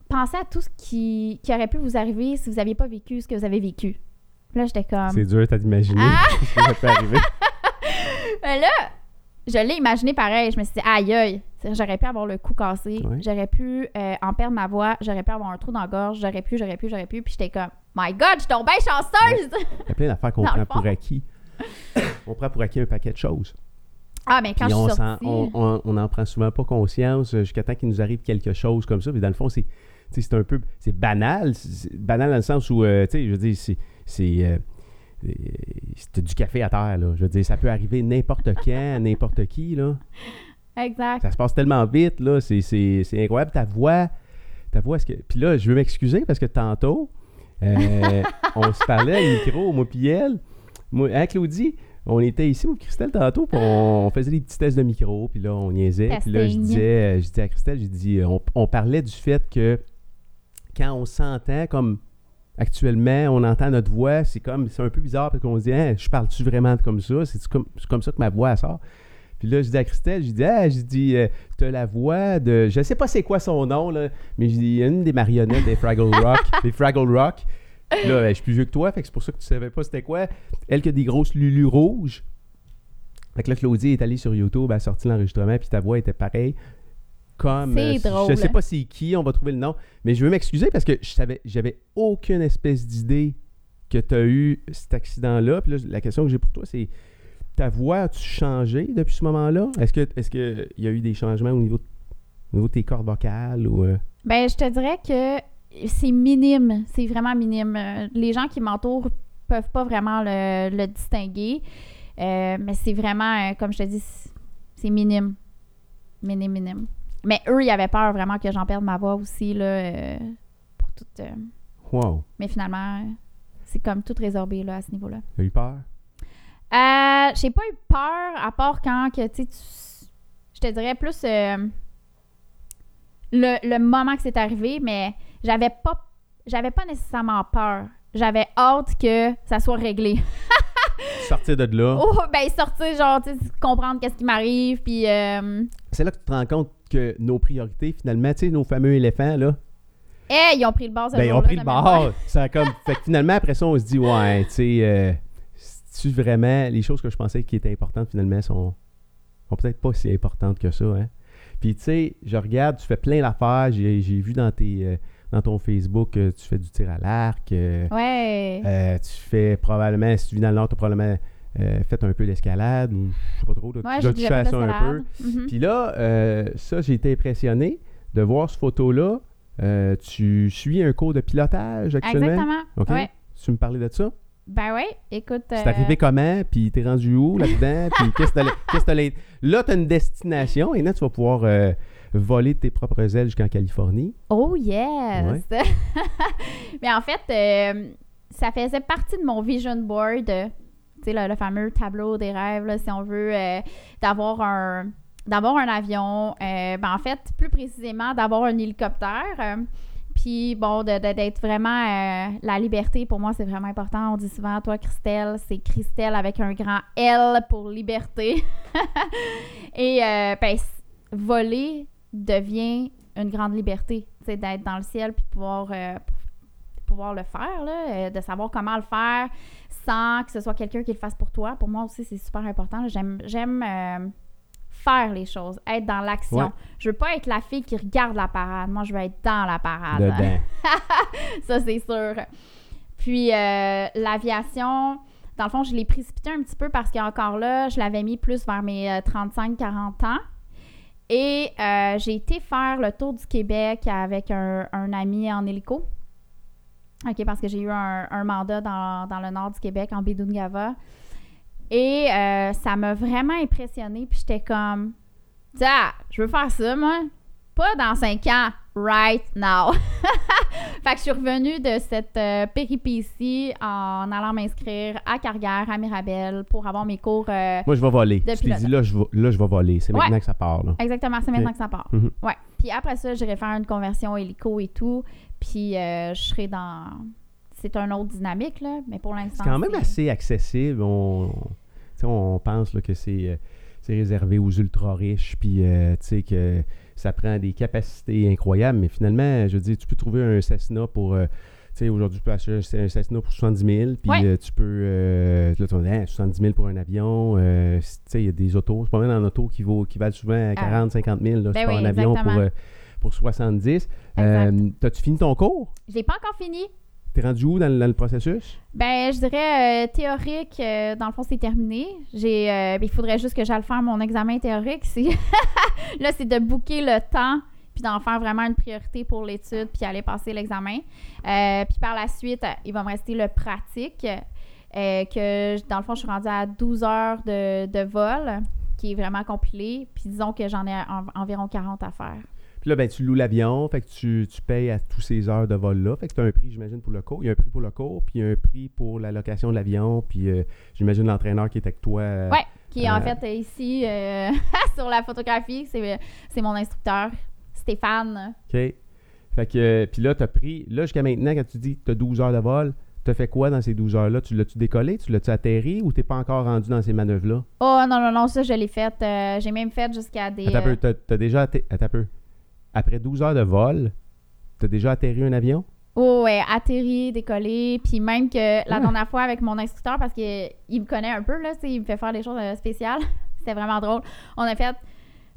pensez à tout ce qui, qui aurait pu vous arriver si vous n'aviez pas vécu ce que vous avez vécu. Là, j'étais comme, C'est dur à t'imaginer Ah! (laughs) ce qui peut arriver. Mais (laughs) là, je l'ai imaginé pareil. Je me suis dit, aïe, aïe, j'aurais pu avoir le cou cassé, Ouais. j'aurais pu euh, en perdre ma voix, j'aurais pu avoir un trou dans la gorge, j'aurais pu, j'aurais pu, j'aurais pu. Puis j'étais comme, my God, je bien chanceuse! Il y a plein d'affaires (laughs) qu'on prend pour acquis. on prend pour acquis un paquet de choses. Ah, mais quand Puis je on, suis sortie... on, on, on en prend souvent pas conscience euh, jusqu'à temps qu'il nous arrive quelque chose comme ça. Mais dans le fond, c'est c'est un peu c'est banal. C'est banal dans le sens où, euh, tu sais, je veux dire, c'est. c'est euh, c'est du café à terre, là. Je veux dire, ça peut arriver n'importe (laughs) quand, n'importe qui, là. Exact. Ça se passe tellement vite, là. C'est, c'est, c'est incroyable. Ta voix, ta voix, est-ce que... Puis là, je veux m'excuser parce que tantôt, euh, (laughs) on se parlait à micro, moi puis elle. Moi, hein, Claudie, on était ici, moi Christelle, tantôt, puis on, on faisait des petits tests de micro, puis là, on niaisait. Puis là, je disais, euh, je disais à Christelle, j'ai dit, euh, on, on parlait du fait que quand on s'entend comme actuellement, on entend notre voix, c'est comme, c'est un peu bizarre parce qu'on se dit, Hein, je parle-tu vraiment comme ça? C'est comme, c'est comme ça que ma voix sort? Puis là, je dis à Christelle, je dis, ah, je dis, euh, t'as la voix de, je sais pas c'est quoi son nom, là, mais je dis, une des marionnettes des Fraggle Rock, (laughs) des Fraggle Rock. Là, ben, je suis plus vieux que toi, fait que c'est pour ça que tu savais pas c'était quoi. Elle qui a des grosses lulus rouges. Fait que là, Claudie est allée sur YouTube, elle a sorti l'enregistrement, puis ta voix était pareille. Comme. C'est euh, drôle. Je sais pas c'est qui, on va trouver le nom. Mais je veux m'excuser parce que je savais, j'avais aucune espèce d'idée que tu as eu cet accident-là. Puis là, la question que j'ai pour toi, c'est ta voix, as-tu changé depuis ce moment-là? Est-ce que est-ce qu'il y a eu des changements au niveau de, au niveau de tes cordes vocales ou. euh, Ben, je te dirais que c'est minime. C'est vraiment minime. Les gens qui m'entourent peuvent pas vraiment le, le distinguer. Euh, mais c'est vraiment, euh, comme je te dis, c'est- minime. Minime, minime. Mais eux, ils avaient peur vraiment que j'en perde ma voix aussi, là, euh, pour tout... euh, Wow, Mais finalement, c'est comme tout résorbé, là, à ce niveau-là. t'as eu peur? Euh, j'ai pas eu peur, à part quand, que, tu je te dirais plus le, le moment que c'est arrivé, mais j'avais pas, j'avais pas nécessairement peur. J'avais hâte que ça soit réglé. (laughs) Sortir de là. Oh, ben sortir, genre, tu comprendre qu'est-ce qui m'arrive, puis euh, C'est là que tu te rends compte que nos priorités, finalement, tu sais, nos fameux éléphants, là, hey, ils ont pris le bord ce ben, ils ont pris le bord. Ça comme... fait que finalement, après ça, on se dit, ouais, tu sais, euh, tu vraiment, les choses que je pensais qui étaient importantes, finalement, sont, sont peut-être pas si importantes que ça, hein. Puis, tu sais, je regarde, tu fais plein d'affaires. J'ai j'ai vu dans, tes, euh, dans ton Facebook que tu fais du tir à l'arc. euh, Ouais. euh, tu fais probablement, si tu vis dans le Nord, tu as probablement euh, fait un peu d'escalade ou je sais pas trop. là, ouais, tu ça un peu. Mhm. Puis là, euh, ça, j'ai été impressionné de voir ce photo-là. Euh, tu suis un cours de pilotage actuellement? Exactement. OK. Ouais. Tu me parlais de ça? Ben ouais, écoute. C'est euh, arrivé comment? Puis t'es rendu où là-dedans? Puis (laughs) qu'est-ce que t'allais- Là, t'as une destination et là, tu vas pouvoir euh, voler tes propres ailes jusqu'en Californie. Oh yes! (laughs) Mais en fait, euh, ça faisait partie de mon vision board, euh, tu sais, le, le fameux tableau des rêves, là, si on veut, euh, d'avoir un d'avoir un avion, ben en fait, plus précisément, d'avoir un hélicoptère. puis bon, d'être vraiment euh, la liberté, pour moi, c'est vraiment important. On dit souvent, toi, Christelle, c'est Christelle avec un grand L pour liberté. (laughs) Et euh, ben, voler devient une grande liberté, tu sais, d'être dans le ciel puis de pouvoir, euh, pouvoir le faire, là, euh, de savoir comment le faire sans que ce soit quelqu'un qui le fasse pour toi. Pour moi aussi, c'est super important. J'aime, j'aime euh, faire les choses, être dans l'action. Ouais. Je veux pas être la fille qui regarde la parade. Moi, je veux être dans la parade. (laughs) Ça, c'est sûr. Puis euh, l'aviation, dans le fond, je l'ai précipité un petit peu parce qu'encore là, je l'avais mis plus vers mes euh, 35-40 ans. Et euh, j'ai été faire le tour du Québec avec un, ami en hélico. OK, parce que j'ai eu un, un mandat dans, dans le nord du Québec, en Bidungava. Et euh, ça m'a vraiment impressionnée. Puis j'étais comme, tiens, je veux faire ça, moi. Pas dans cinq ans, right now. (laughs) Fait que je suis revenue de cette euh, péripétie en allant m'inscrire à Carrière, à Mirabel, pour avoir mes cours. euh, Moi, je vais voler. T'es là- dit, là, je vais, là, je vais voler. C'est Ouais. maintenant que ça part, là. Exactement, c'est maintenant que ça part. Mhm. Ouais. Puis après ça, j'irai faire une conversion hélico et tout. Puis euh, je serai dans. C'est un autre dynamique, là. Mais pour l'instant. C'est quand même assez accessible. On, on pense là, que c'est euh, c'est réservé aux ultra riches, puis tu sais que ça prend des capacités incroyables, mais finalement, je veux dire, tu peux trouver un Cessna pour. euh, tu sais, aujourd'hui, tu peux acheter un Cessna pour 70 000, puis Ouais. euh, tu peux. euh, là, tu vas dire, Hein, 70 000 pour un avion. tu sais, il y a des autos. C'est pas mal en auto qui, vaut, qui valent souvent 40 50 000. Là, Ben tu prends oui, un avion pour, exactement. pour 70. Exact. Euh, T'as-tu fini ton cours? Je l'ai pas encore fini. T'es rendu où dans, le- processus? Ben, je dirais euh, théorique, euh, dans le fond, c'est terminé. J'ai, euh, ben, il faudrait juste que j'aille faire mon examen théorique. (laughs) Là, c'est de booker le temps puis d'en faire vraiment une priorité pour l'étude puis aller passer l'examen. Puis par la suite, il va me rester le pratique. que dans le fond, je suis rendue à 12 heures de, vol, qui est vraiment compilé. Puis disons que j'en ai en- environ 40 à faire. Puis là, ben, tu loues l'avion, fait que tu, tu payes à tous ces heures de vol-là. Fait que tu as un prix, j'imagine, pour le cours. Il y a un prix pour le cours, puis il y a un prix pour la location de l'avion, puis euh, j'imagine l'entraîneur qui est avec toi. euh, Ouais. Qui est en Euh, fait euh, ici (laughs) sur la photographie, c'est mon instructeur, Stéphane. OK. Fait que, puis là, tu as pris, là, jusqu'à maintenant, quand tu dis que tu as 12 heures de vol, tu as fait quoi dans ces 12 heures-là? Tu l'as-tu décollé? Tu l'as-tu atterri ou t'es pas encore rendu dans ces manœuvres-là? Oh non, non, non, ça je l'ai fait. euh, J'ai même fait jusqu'à des. Attends un peu, t'as, déjà atte- attends un peu. Après 12 heures de vol, tu as déjà atterri un avion? oh, ouais, atterri, décollé. Puis même que la Ah. dernière fois avec mon instructeur, parce qu'il me connaît un peu, là, il me fait faire des choses euh, spéciales. (laughs) C'était vraiment drôle. On a fait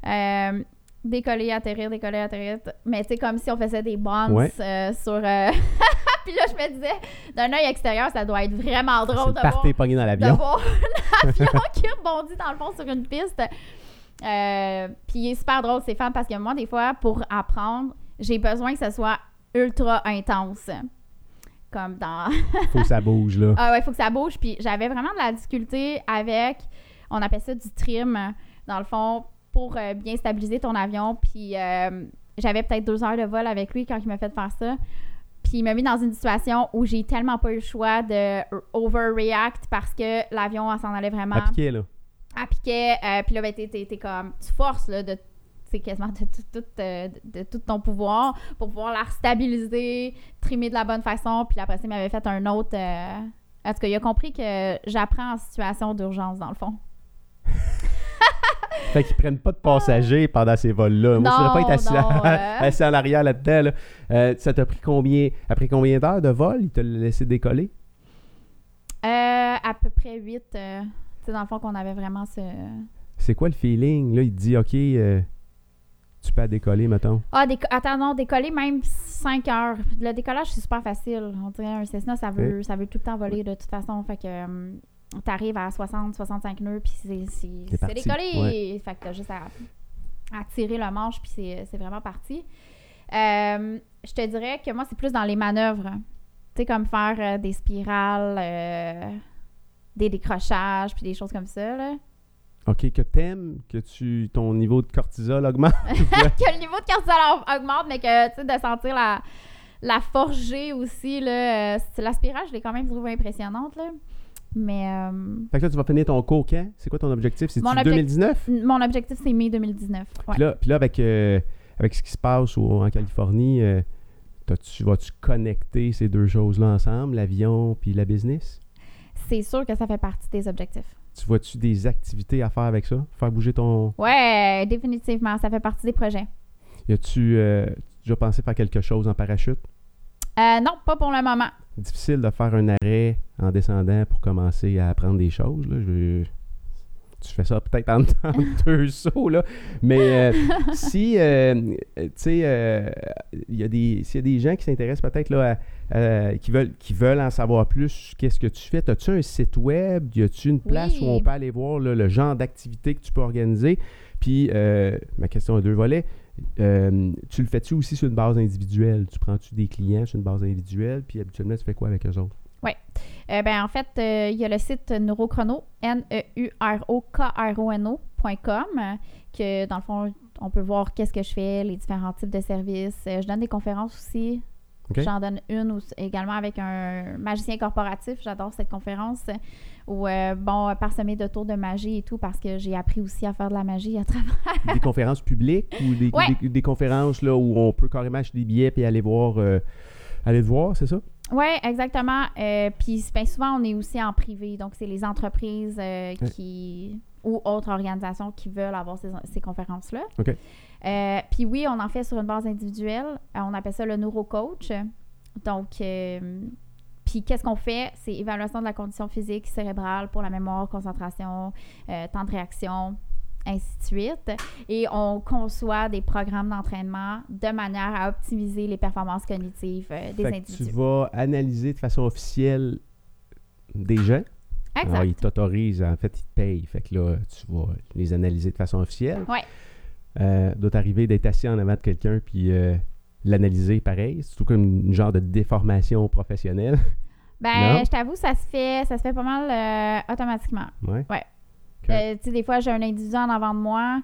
euh, décoller, atterrir, décoller, atterrir. Mais tu sais, comme si on faisait des bounces Ouais. euh, sur. euh, (laughs) Puis là, je me disais, d'un œil extérieur, ça doit être vraiment C'est drôle le de voir. dans de l'avion. voir un (laughs) avion qui rebondit dans le fond sur une piste. Euh, puis il est super drôle, c'est fun parce que moi, des fois, pour apprendre, j'ai besoin que ce soit ultra intense. Comme dans. Faut que ça bouge, là. ah ouais, faut que ça bouge. Puis j'avais vraiment de la difficulté avec. On appelle ça du trim, dans le fond, pour euh, bien stabiliser ton avion. Puis euh, j'avais peut-être deux heures de vol avec lui quand il m'a fait faire ça. Puis il m'a mis dans une situation où j'ai tellement pas eu le choix de overreact parce que l'avion s'en allait vraiment là. À piquet. euh, puis là, ben, t'es, comme, tu forces là, de, c'est quasiment de tout, tout, euh, de, de tout ton pouvoir pour pouvoir la stabiliser, trimer de la bonne façon. Puis après ça, il m'avait fait un autre. euh, en tout cas, il a compris que j'apprends en situation d'urgence, dans le fond. (laughs) Fait qu'ils prennent pas de passagers pendant ces vols-là. Moi, je voudrais pas être assis, Non, là- non, euh. (laughs) assis en arrière là-dedans. là. Euh, ça t'a pris combien? Après combien d'heures de vol? Il t'a laissé décoller? Euh, à peu près 8. Sais, dans le fond, qu'on avait vraiment ce. C'est quoi le feeling? Là, il te dit, OK, euh, tu peux décoller, mettons. Ah, déco- attends, non, décoller même 5 heures. Le décollage, c'est super facile. On dirait un Cessna, ça veut, ça veut tout le temps voler de toute façon. Fait que euh, t'arrives à 60, 65 nœuds, puis c'est, c'est, C'est c'est décollé. Fait que t'as juste à, à tirer le manche, puis c'est, c'est vraiment parti. Euh, je te dirais que moi, c'est plus dans les manœuvres. Tu sais, comme faire euh, des spirales, euh, des décrochages, puis des choses comme ça, là. OK, que t'aimes, que tu, ton niveau de cortisol augmente. (laughs) (laughs) que le niveau de cortisol au- augmente, mais que, tu sais, de sentir la, la forger aussi, là. euh, c'est- La spirale, je l'ai quand même trouvée impressionnante, là. Mais euh, fait que là, tu vas finir ton cours quand? C'est quoi ton objectif? Objectif- 2019? mon objectif, c'est mai 2019. Ouais. Puis là, puis là, avec, euh, avec ce qui se passe au- en Californie, t'as-tu- vas-tu connecter ces deux choses-là ensemble, l'avion puis la business? C'est sûr que ça fait partie des objectifs. Tu vois-tu des activités à faire avec ça? Faire bouger ton... Ouais, définitivement, ça fait partie des projets. Y a-tu euh, déjà pensé faire quelque chose en parachute? Euh, non, pas pour le moment. Difficile de faire un arrêt en descendant pour commencer à apprendre des choses. Là. Je- Tu fais ça peut-être en, (laughs) en deux sauts, là. Mais euh, si, euh, tu sais, euh, il y a des, s'il y a des gens qui s'intéressent peut-être là, à- à- qui, veulent, qui veulent en savoir plus, qu'est-ce que tu fais? As-tu un site web? Y a-tu une place Oui. où on peut aller voir là, le genre d'activité que tu peux organiser? Puis, euh, ma question a deux volets. Euh, tu le fais-tu aussi sur une base individuelle? Tu prends-tu des clients sur une base individuelle? Puis, habituellement, tu fais quoi avec eux autres? Euh, ben, en fait, euh, il y a le site Neurochrono, N-E-U-R-O-K-R-O-N-O.com, que dans le fond, on peut voir qu'est-ce que je fais, les différents types de services. Euh, je donne des conférences aussi. J'en donne une aussi- également avec un magicien corporatif. J'adore cette conférence. Où, euh, bon, parsemé de tours de magie et tout, parce que j'ai appris aussi à faire de la magie à travers. Des conférences publiques ou des, Ouais. des- des conférences là, où on peut carrément acheter des billets et aller voir, euh, aller te voir, c'est ça? Oui, exactement. Euh, Puis ben, souvent, on est aussi en privé. Donc, c'est les entreprises euh, qui ou autres organisations qui veulent avoir ces, ces conférences-là. OK. Euh, Puis oui, on en fait sur une base individuelle. On appelle ça le neurocoach. Donc, puis qu'est-ce qu'on fait? C'est évaluation de la condition physique, cérébrale pour la mémoire, concentration, temps de réaction, ainsi de suite. Et on conçoit des programmes d'entraînement de manière à optimiser les performances cognitives euh, des Fait que individus. tu vas analyser de façon officielle des gens. Exact. Alors, ils t'autorisent, en fait, ils te payent. Fait que là, tu vas les analyser de façon officielle. Ouais. Euh, doit t'arriver d'être assis en avant de quelqu'un puis euh, l'analyser pareil. C'est tout comme une genre de déformation professionnelle. Ben, Non? je t'avoue, ça se fait, ça se fait pas mal euh, automatiquement. Ouais. Ouais. OK. Euh, des fois, j'ai un individu en avant de moi.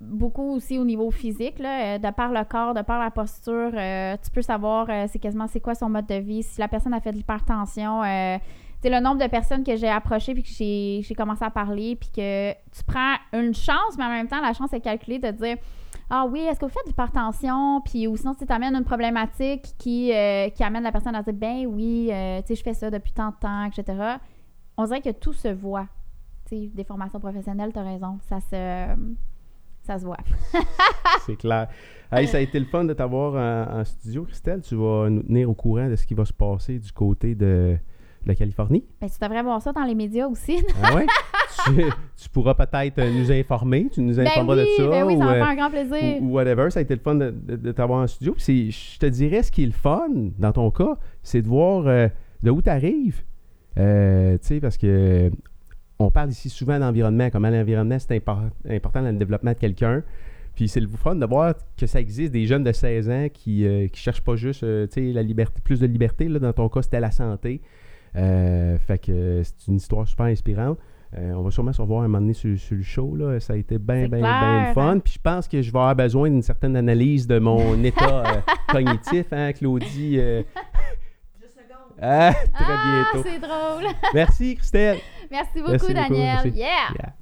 Beaucoup aussi au niveau physique, là, euh, de par le corps, de par la posture, euh, tu peux savoir euh, c'est quasiment c'est quoi son mode de vie. Si la personne a fait de l'hypertension, sais, le nombre de personnes que j'ai approchées puis que j'ai commencé à parler, puis que tu prends une chance, mais en même temps, la chance est calculée de dire Ah oui, est-ce que vous faites de l'hypertension? Puis ou sinon, tu amènes une problématique qui, qui amène la personne à dire Ben oui, tu sais, je fais ça depuis tant de temps, etc. On dirait que tout se voit. Des formations professionnelles, tu as raison. Ça se, ça se voit. (laughs) C'est clair. Hey, ça a été le fun de t'avoir en, en studio, Christelle. Tu vas nous tenir au courant de ce qui va se passer du côté de, de la Californie. Ben, tu devrais voir ça dans les médias aussi. Ah ouais? (laughs) tu, tu pourras peut-être euh, nous informer. Tu nous ben informeras oui, de ça. ben oui, ça ou, va euh, faire un grand plaisir. ou, ou whatever. Ça a été le fun de, de- de t'avoir en studio. Puis je te dirais, ce qui est le fun dans ton cas, c'est de voir euh, de où tu arrives. tu sais, parce que on parle ici souvent d'environnement, comment l'environnement c'est impor- important dans le développement de quelqu'un. Puis c'est le fun de voir que ça existe des jeunes de 16 ans qui ne cherchent pas juste euh, la liberté, plus de liberté. Là, dans ton cas, c'était la santé. Euh, fait que euh, c'est une histoire super inspirante. Euh, on va sûrement se revoir un moment donné sur, sur le show. Là. Ça a été bien, bien, bien fun. hein? Puis je pense que je vais avoir besoin d'une certaine analyse de mon (laughs) état euh, cognitif, hein, Claudie. euh. Juste seconde. Ah, très ah, bientôt. c'est drôle. Merci, Christelle. Merci beaucoup, Daniel. Yeah.